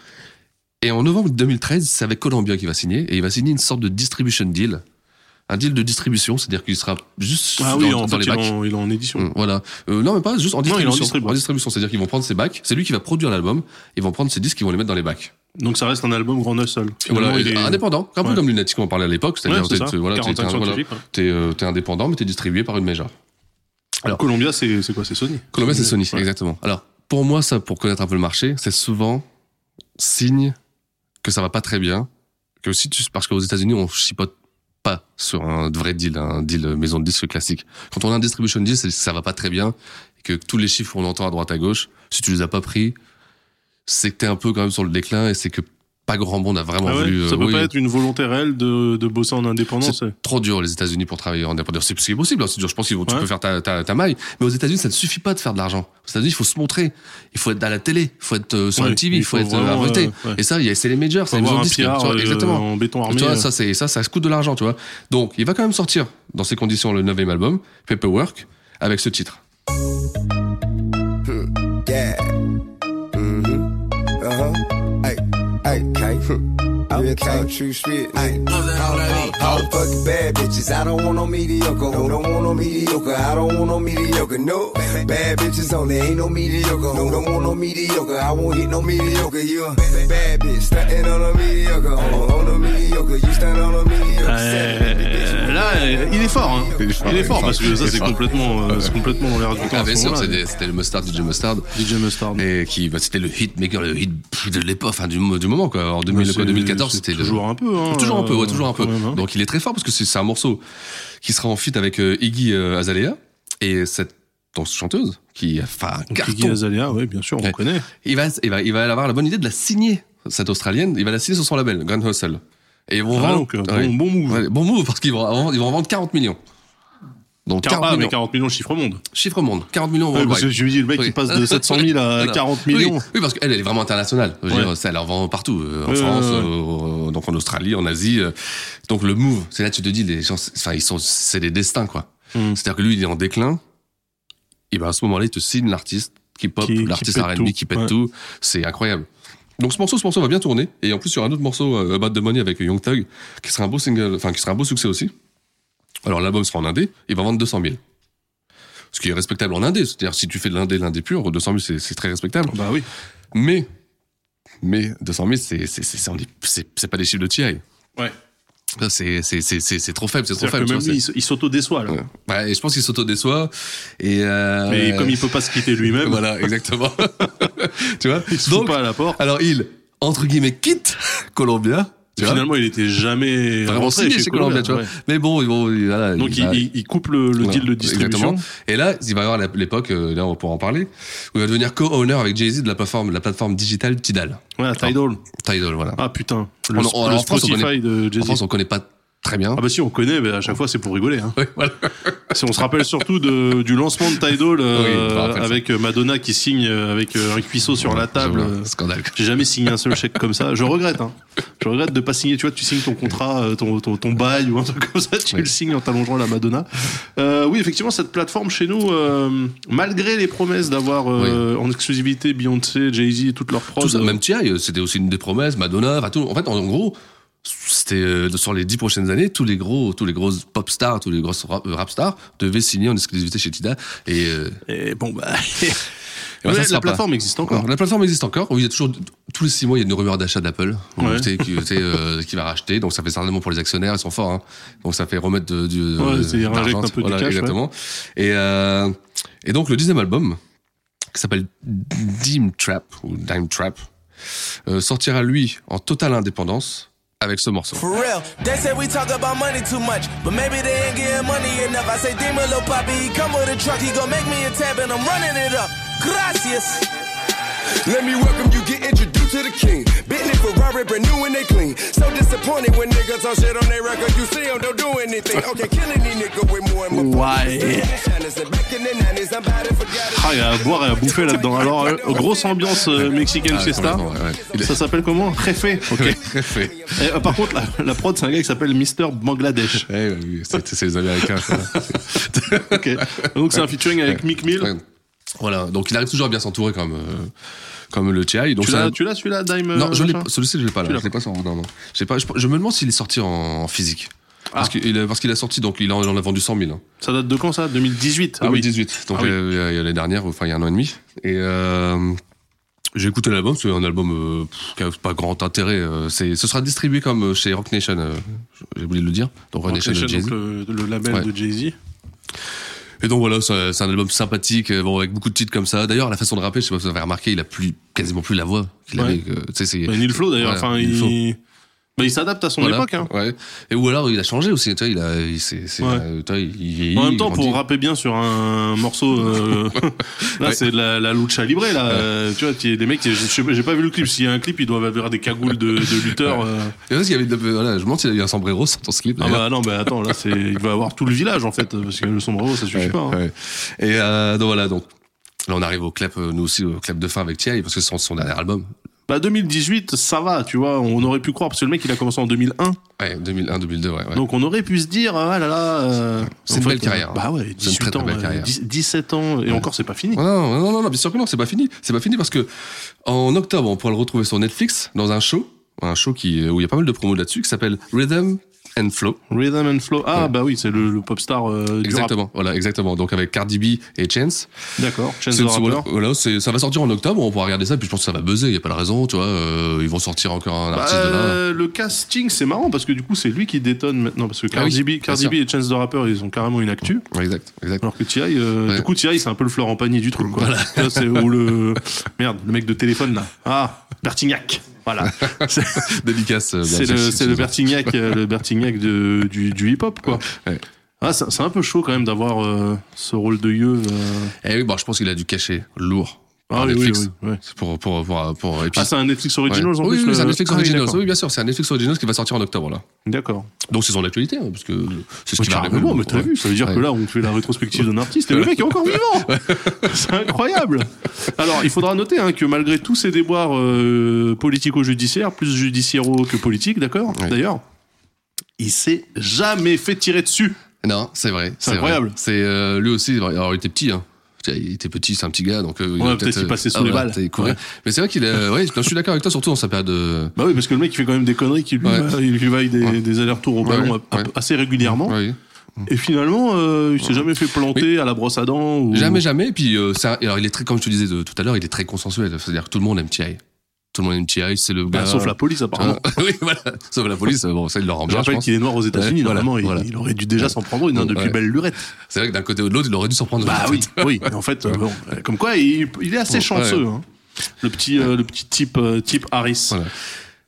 Et en novembre 2013, c'est avec Columbia qu'il va signer, et il va signer une sorte de distribution deal. Un deal de distribution, c'est-à-dire qu'il sera juste Ah dans, oui, dans en fait, les il bacs. en, il est en édition. Mm, Voilà. Euh, non, mais pas juste en Non, il est en distribution. distribu. en distribution, c'est-à-dire qu'ils vont prendre ses bacs. C'est lui qui va produire l'album. Ils vont prendre ses disques, ils vont les mettre dans les bacs. Donc ça reste un album grand. Finalement, Voilà, il est... indépendant, un peu Ouais. comme Lunatic qu'on parlait à l'époque, c'est-à-dire Ouais, t'es- ça. t'es- voilà, t'es- 45 t'es- voilà, scientifiques, ouais. t'es t'es indépendant, mais t'es distribué par une major. Alors- Columbia, c'est quoi? C'est Sony. Columbia, c'est Sony, exactement. Alors, pour moi, ça, pour connaître un peu le marché, c'est souvent signe que ça va pas très bien. Que si tu, parce qu'aux États-Unis, on chipote pas sur un vrai deal, un deal maison de disque classique. Quand on a un distribution deal, c'est que ça va pas très bien, et que tous les chiffres qu'on entend à droite à gauche, si tu les as pas pris, c'est que t'es un peu quand même sur le déclin, et c'est que pas grand monde a vraiment Ah ouais, voulu. ça euh, peut oui. pas être une volonté réelle de, de bosser en indépendant. C'est trop dur les États-Unis pour travailler en indépendant. C'est ce qui est possible. hein, c'est dur. Je pense que tu peux faire ta, ta, ta maille. Mais aux États-Unis, ça ne suffit pas de faire de l'argent. Aux États-Unis, il faut se montrer. Il faut être à la télé. Il faut être euh, sur Ouais, la TV. il faut, faut être euh, vraiment, invité. euh, ouais. Et ça, c'est les majors, c'est les maisons de disques. Euh, exactement. en béton armé. tu vois, ça, c'est ça, ça se coûte de l'argent, tu vois. Donc, il va quand même sortir dans ces conditions le neuvième album, Paperwork, avec ce titre. Yeah. Okay. Real talk, true spit. Hey, all the fucking bad bitches. I don't want no mediocre. No, don't want no mediocre. I don't want no mediocre. No, bad bitches only. Ain't no mediocre. No, don't want no mediocre. I won't hit no mediocre. You a bad bitch. Stuntin' on a mediocre. On, on a mediocre. You stand on a mediocre. Euh, là, euh, il est fort. Hein. Il est fort, Il est fort parce que ça, est c'est complètement, euh, c'est complètement dans l'air du temps. Ah, bien sûr, moment-là. c'était le Mustard, DJ Mustard. DJ Mustard. Et qui, bah, c'était le hit maker, le hit de l'époque, enfin, du, du moment, quoi. En 2000, Mais quoi, c'est- 2014, le- toujours un peu. Hein, toujours un peu, ouais, euh, toujours un peu. hein. Donc il est très fort parce que c'est un morceau qui sera en feat avec euh, Iggy euh, Azalea et cette donc, chanteuse qui a fait un Donc, carton. Iggy Azalea, oui, bien sûr, on Ouais. connaît. Il va, il va, il va avoir la bonne idée de la signer cette australienne. Il va la signer sur son label, Grand Hustle. Et ils vont Ah, vendre. donc, ouais. bon, bon move. Bon move parce qu'ils vont, ils vont en vendre 40 millions. Donc 40 ah, mais millions. 40 millions chiffre monde. Chiffre monde. 40 millions Ouais, parce que je me dis, le mec, Oui. il passe de 700 000 à Voilà. 40 Oui, millions. Oui, parce qu'elle, elle est vraiment internationale. Je veux Ouais. dire, ça, elle en vend partout. euh, en France, ouais, euh, donc en Australie, en Asie. euh. donc le move, c'est là que tu te dis, les gens, enfin, ils sont, c'est des destins, quoi. Mm. C'est-à-dire que lui, il est en déclin. Et ben, à ce moment-là, il te signe l'artiste qui pop, Qui- qui l'artiste R&B qui pète tout. C'est incroyable. Donc ce morceau, ce morceau va bien tourner. Et en plus, il y aura un autre morceau, About the Money avec Young Thug, qui sera un beau single, enfin, qui sera un beau succès aussi. Alors l'album sera en indé, il va vendre 200 000. Ce qui est respectable en indé. C'est-à-dire, si tu fais de l'indé, l'indé pur, 200 000, c'est- très respectable. Bah oui. Mais, mais 200 000, c'est, c'est, c'est, c'est, c'est- c'est pas des chiffres de TI. Ouais. C'est, c'est, c'est, c'est, c'est trop faible, c'est trop faible. que même vois, lui, il s'auto-déçoit, là. Ouais. Ouais, et je pense qu'il s'auto-déçoit. Et, euh, Mais comme il peut pas se quitter lui-même, Voilà, exactement. tu vois? il se fout Donc, pas à la porte. alors il, entre guillemets, quitte Columbia. Finalement, il était jamais Vraiment rentré signé chez Columbia, tu vois. ouais. Mais bon, bon voilà. Donc, il, il- il coupe le, le Voilà, deal de distribution. Exactement. Et là, il va y avoir l'époque, euh, là on pourra en parler, où il va devenir co-owner avec Jay-Z de la plateforme, la plateforme digitale Tidal. Ouais, Tidal. Tidal, voilà. Ah putain. Le, On- le on- en France, on Spotify connaît- de en Jay-Z. France, on connaît pas très bien. Ah bah si, on connaît, mais à chaque fois, c'est pour rigoler. Hein. Ouais, voilà. Si on se rappelle surtout de, du lancement de Tidal euh, Oui, ça. avec Madonna qui signe euh, avec euh, un cuisseau sur la table. Euh, Scandale. J'ai jamais signé un seul chèque comme ça. Je regrette. Hein. Je regrette de pas signer. Tu vois, tu signes ton contrat, euh, ton, ton, ton bail ou un truc comme ça, tu Oui. le signes en t'allongeant la Madonna. Euh, oui, effectivement, cette plateforme chez nous, euh, malgré les promesses d'avoir euh, en exclusivité Beyoncé, Jay-Z et toutes leurs prods. Tout ça, euh, même euh, c'était aussi une des promesses, Madonna, enfin tout. En fait, en, en gros, c'était euh, sur les dix prochaines années, tous les gros, tous les gros pop stars, tous les grosses rap, euh, rap stars devaient signer en exclusivité chez Tidal. Et, euh, Et bon, bah. et bah, Ouais, ça la pas. plateforme existe encore. La plateforme existe encore. Oui, il y a toujours tous les six mois, il y a une rumeur d'achat d'Apple Ouais. euh, qui va racheter. Donc ça fait certainement pour les actionnaires, ils sont forts. Hein. Donc ça fait remettre de, du Ouais, injectent un peu du voilà, cash, exactement. Et euh, et donc le dixième album qui s'appelle Dime Trap ou Dime Trap euh, sortira lui en totale indépendance avec ce morceau. For real, they say we talk about money too much, but maybe they ain't getting money enough. I say, Demon, little poppy, he come with a truck, he gon' make me a tab, and I'm running it up. Gracias. Let me welcome you, get introduced to the king. Bentley, Ferrari, brand new and they clean. So disappointed when niggas on shit on their record. You see them, don't do anything. Okay, killing these niggas with more and more. Ouais. Back in the 90s, I'm about to forget it. Ah, il y a à boire et à bouffer là-dedans. Alors, euh, grosse ambiance euh, mexicaine Ah, fiesta. complètement, ouais, ouais. Il est- Ça s'appelle comment? Jefe. Ok. Fait. Et, euh, par contre, la, la prod, c'est un gars qui s'appelle Mister Bangladesh. Ouais, ouais, oui, c'est c'est les Américains. ça. ok. Donc, c'est un featuring avec Mick Mill. Voilà, donc il arrive toujours à bien s'entourer comme, euh, comme le TI. Donc Tu l'as, celui-là, Dime Non, je l'ai machin pas. Celui-ci, je l'ai pas là. Je l'ai pas. Non, non. Pas. Je, je me demande s'il est sorti en, en physique. Parce Ah. qu'il a, parce qu'il a sorti, donc il en, il en a vendu 100 000. hein. Ça date de quand ça? 2018. Ah oui. 2018. Donc Ah oui. euh, l'année dernière, enfin il y a un an et demi. Et euh, j'ai écouté l'album. C'est un album euh, qui a pas grand intérêt. euh, ce sera distribué comme chez Rock Nation. euh, j'ai oublié de le dire. Donc Rock Rock Nation donc le, le label Ouais. de Jay-Z. Et donc voilà, c'est un album sympathique, euh, bon avec beaucoup de titres comme ça. D'ailleurs, la façon de rapper, je sais pas si vous avez remarqué, il a plus quasiment plus la voix qu'il Ouais. avait. euh, c'est Bah, Neil Flo d'ailleurs. Voilà, enfin, il... Bah, il s'adapte à son Voilà, époque. Hein. Ouais. Et ou alors il a changé aussi. Tu vois, il a, il, c'est, c'est, Ouais. euh, tu vois, il vieillit, En même il temps, pour rapper bien sur un morceau, euh, là Ouais. c'est de la, la lucha libre là. euh, Tu vois, les mecs, j'ai pas vu le clip. S'il y a un clip, ils doivent avoir des cagoules de, de lutteurs. euh. Et parce qu'il y avait de, voilà, je me demande s'il a eu un sombrero sur ton slip. Ah bah non, bah attends, là c'est, il va avoir tout le village en fait, parce que le sombrero ça suffit pas. hein. ouais. Et euh, donc voilà, donc là on arrive au clap, euh, nous aussi au clap de fin avec Thierry parce que c'est son dernier album. Bah 2018, ça va, tu vois, on aurait pu croire parce que le mec il a commencé en 2001, Ouais, 2001, 2002, ouais. ouais. donc on aurait pu se dire ah là là. euh, C'est une fait, belle carrière, euh, Bah ouais, C'est une 18 très, très ans, belle euh, carrière. 10 17 ans et encore c'est pas fini. Non, non, non, non, bien sûr que non, c'est pas fini. C'est pas fini parce que en octobre, on pourra le retrouver sur Netflix dans un show, un show qui où il y a pas mal de promos là-dessus, qui s'appelle Rhythm and Flow. Rhythm and Flow. Ah Ouais. bah oui, c'est le, le pop star euh, du rap. Exactement, voilà, exactement. Donc avec Cardi B et Chance. D'accord. Chance C'est- the Rapper. voilà, voilà, ça va sortir en octobre, on pourra regarder ça, puis je pense que ça va buzzer, il y a pas de raison, tu vois. euh, ils vont sortir encore un Bah, artiste de là. le casting, c'est marrant parce que du coup, c'est lui qui détonne maintenant. Parce que Ah oui, Cardi, B, Cardi. B et Chance the Rapper, ils ont carrément une actu. Ouais, exact, exact. Alors que T.I., euh, Ouais. du coup, T.I., c'est un peu le fleur en panier du truc. Quoi. C'est où le. Merde, le mec de téléphone là. Ah, Bertignac. Voilà. Dédicace. euh, c'est le, le Bertignac, euh, le Bertignac de, du, du hip-hop, quoi. Ouais. Ah, c'est c'est un peu chaud quand même d'avoir euh, ce rôle de yeux. euh. Eh oui, bon, je pense qu'il a dû cacher lourd. Ah oui, oui, Netflix. oui, ouais. C'est Pour, pour, pour, Ah, c'est un Netflix Originals en oui, plus oui, le- c'est un Netflix Ah oui, Originals. oui, bien sûr, c'est un Netflix Originals qui va sortir en octobre, là. D'accord. Donc c'est son actualité, hein, parce que c'est ce qui va arriver. mais t'as vu, ça veut dire que là, on fait la rétrospective d'un artiste et le mec est encore vivant C'est incroyable Alors, il faudra noter hein, que malgré tous ces déboires euh, politico-judiciaires, plus judiciairaux que politiques, d'accord. D'ailleurs, il s'est jamais fait tirer dessus Non, c'est vrai. C'est incroyable. C'est euh, lui aussi. Alors il était petit. Hein. Il était petit, c'est un petit gars, donc euh, il Ouais, a peut-être euh, passait sous ah, les balles. Ouais. Mais c'est vrai qu'il est. Ouais, je suis d'accord avec toi, surtout dans sa période. de- Bah oui, parce que le mec, il fait quand même des conneries qui lui, Ouais. va- il lui vaille des, des allers-retours au ballon assez régulièrement. Et finalement, euh, il s'est jamais fait planter à la brosse à dents. Ou... Jamais, jamais. Et puis, euh, un- alors, il est très, comme je te disais de- tout à l'heure, il est très consensuel. C'est-à-dire que tout le monde aime T.I. Tout le monde aime T.I. C'est le Bah, gars. sauf la police, apparemment. Ah, oui, voilà. Sauf la police. Bon, ça, il le rend bien. je rappelle qu'il est noir aux États-Unis. Ouais, voilà, Normalement, il- voilà. il, aurait dû déjà s'en prendre une hein, depuis Ouais. belle lurette. C'est vrai que d'un côté ou de l'autre, il aurait dû s'en prendre. Bah une. oui, oui. Mais en fait, euh, bon, euh, comme quoi, il, il est assez chanceux. hein. Le petit, euh, le petit type, euh, type Harris. Voilà.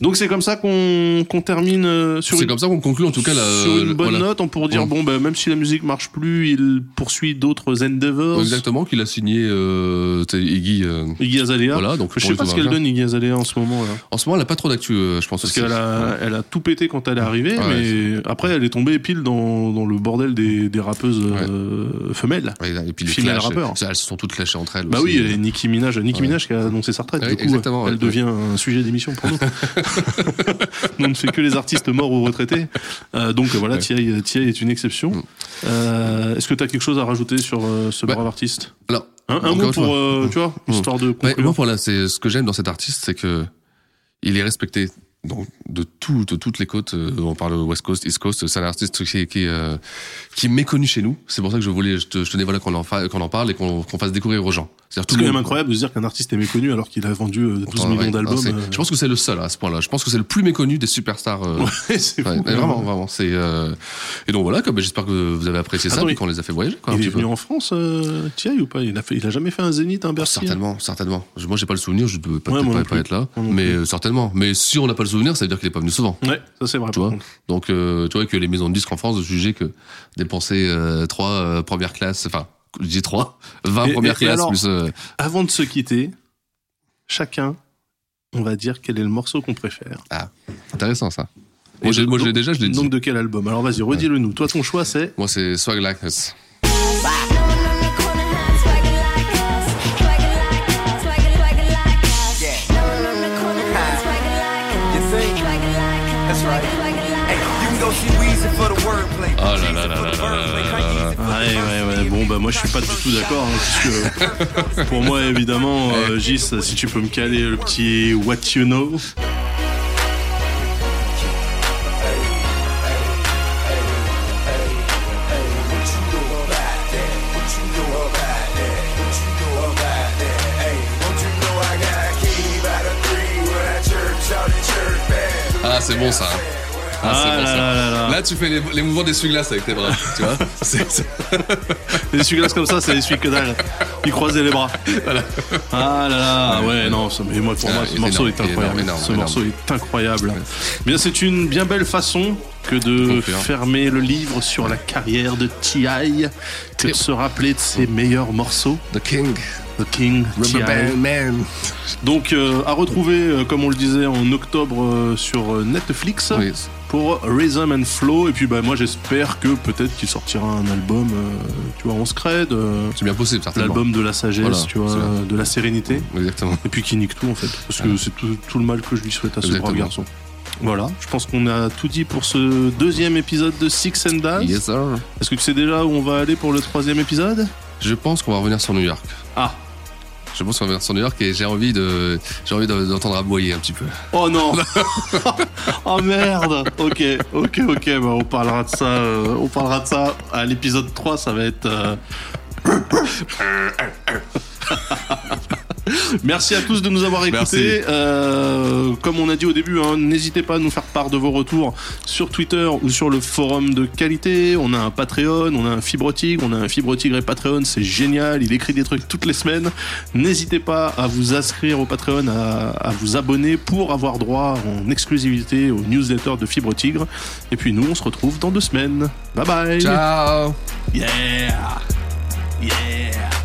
Donc c'est comme ça qu'on qu'on termine euh, sur C'est comme ça qu'on conclut en tout cas la. sur une bonne voilà. note. On pourrait dire Ouais. bon, bah, même si la musique marche plus, il poursuit d'autres endeavors. Exactement, qu'il a signé euh, Iggy. euh, Iggy Azalea. Voilà, donc je sais pas ce qu'elle donne Iggy Azalea en ce moment là. En ce moment, elle a pas trop d'actu, euh, je pense. Parce qu'elle a, elle a tout pété quand elle est arrivée, Ouais, mais après elle est tombée pile dans, dans le bordel des, des rappeuses euh, femelles. Ouais, et puis les Female clashs, rappeurs. elles se sont toutes clashées entre elles. Bah aussi. oui, et Nicki Minaj, Nicki Ouais. Minaj qui a annoncé sa retraite. Ouais, du coup, elle ouais. devient un sujet d'émission pour nous. on ne fait que les artistes morts ou retraités. Euh, donc euh, voilà, Ouais. T.I. est une exception. Mm. Euh, Est-ce que tu as quelque chose à rajouter sur ce Bah, brave artiste Alors, Un, un mot pour, tu vois, Mm. histoire de Ouais, conclure. moi, voilà, c'est ce que j'aime dans cet artiste, c'est que il est respecté donc, de, tout, de toutes les côtes. euh, on parle West Coast, East Coast. C'est un artiste qui, qui, euh, qui est méconnu chez nous. C'est pour ça que je voulais, je, te- je tenais voilà qu'on en, fa- qu'on en parle et qu'on fasse découvrir aux gens. C'est quand même incroyable de se dire qu'un artiste est méconnu alors qu'il a vendu euh, 12 Ouais, millions d'albums. euh. Je pense que c'est le seul à ce point-là. Je pense que c'est le plus méconnu des superstars. Ouais, c'est ouais, vraiment, vraiment. C'est et donc voilà. J'espère que vous avez apprécié ça et qu'on les a fait voyager. Quoi, Il est peu. venu en France, Thierry, ou pas? Il a, fait, il a jamais fait un Zénith, un Bercy? Certainement, certainement. Moi, j'ai pas le souvenir, je peux pas, Ouais, peut-être moi pas, non pas plus. être là, Moi mais certainement. Mais si on n'a pas le souvenir, ça veut dire qu'il est pas venu souvent. Ouais, ça c'est vrai. Tu vois. Donc, euh, tu vois que les maisons de disques en France jugeaient que dépenser euh, trois euh, premières classes, enfin, je dis trois, 20 Et- premières et- classes alors plus. euh, Avant de se quitter, chacun, on va dire quel est le morceau qu'on préfère. intéressant ça. Moi, je, l'ai déjà, je l'ai dit. Donc de quel album? Alors vas-y, redis-le nous. Toi, ton choix, c'est Moi, c'est Swag Like Oh là là là Ouais, ouais, ouais. Bon, bah, moi, je suis pas du tout d'accord. Hein, puisque pour moi, évidemment, euh, Gis, si tu peux me caler le petit What You Know. Ah, c'est bon ça. Ah, ah bon, là, ça. Là, là, là. Tu fais les, les mouvements d'essuie-glace avec tes bras, tu vois. Les essuie-glaces comme ça, c'est les essuie que dalle. Il croisait les bras. Ah là là, ouais, non, mais moi, pour Ah, moi, ce morceau énorme, est incroyable. énorme, ce énorme. morceau est incroyable. Bien, c'est une bien belle façon que de Conclure. fermer le livre sur la carrière de T.I. que de se rappeler de ses meilleurs morceaux. The King. The King, Man. Donc, euh, à retrouver, euh, comme on le disait, en octobre euh, sur Netflix Oui. Pour Rhythm and Flow. Et puis, bah, moi, j'espère que peut-être qu'il sortira un album, euh, tu vois, en scred, euh, C'est bien possible, certainement. l'album de la sagesse, Voilà, tu vois, de la sérénité. Exactement. Et puis qui nique tout, en fait. Parce que Ah. c'est tout, tout le mal que je lui souhaite à ce brave garçon. Voilà, je pense qu'on a tout dit pour ce deuxième épisode de Six and Daz. Yes, sir. Est-ce que tu sais déjà où on va aller pour le troisième épisode? Je pense qu'on va revenir sur New York. Ah, Je pense qu'on va revenir sur New York et j'ai envie de, j'ai envie de- d'entendre aboyer un petit peu. Oh non. Oh merde. Ok, ok, ok, bah on parlera de ça, euh, on parlera de ça à l'épisode 3, ça va être... euh, Merci à tous de nous avoir écoutés. Euh, comme on a dit au début, hein, n'hésitez pas à nous faire part de vos retours sur Twitter ou sur le forum de qualité. On a un Patreon, on a un Fibre Tigre, on a un Fibre Tigre et Patreon, c'est génial. Il écrit des trucs toutes les semaines. N'hésitez pas à vous inscrire au Patreon, à, à vous abonner pour avoir droit en exclusivité aux newsletters de Fibre Tigre. Et puis nous, on se retrouve dans deux semaines. Bye bye. Ciao Yeah. Yeah.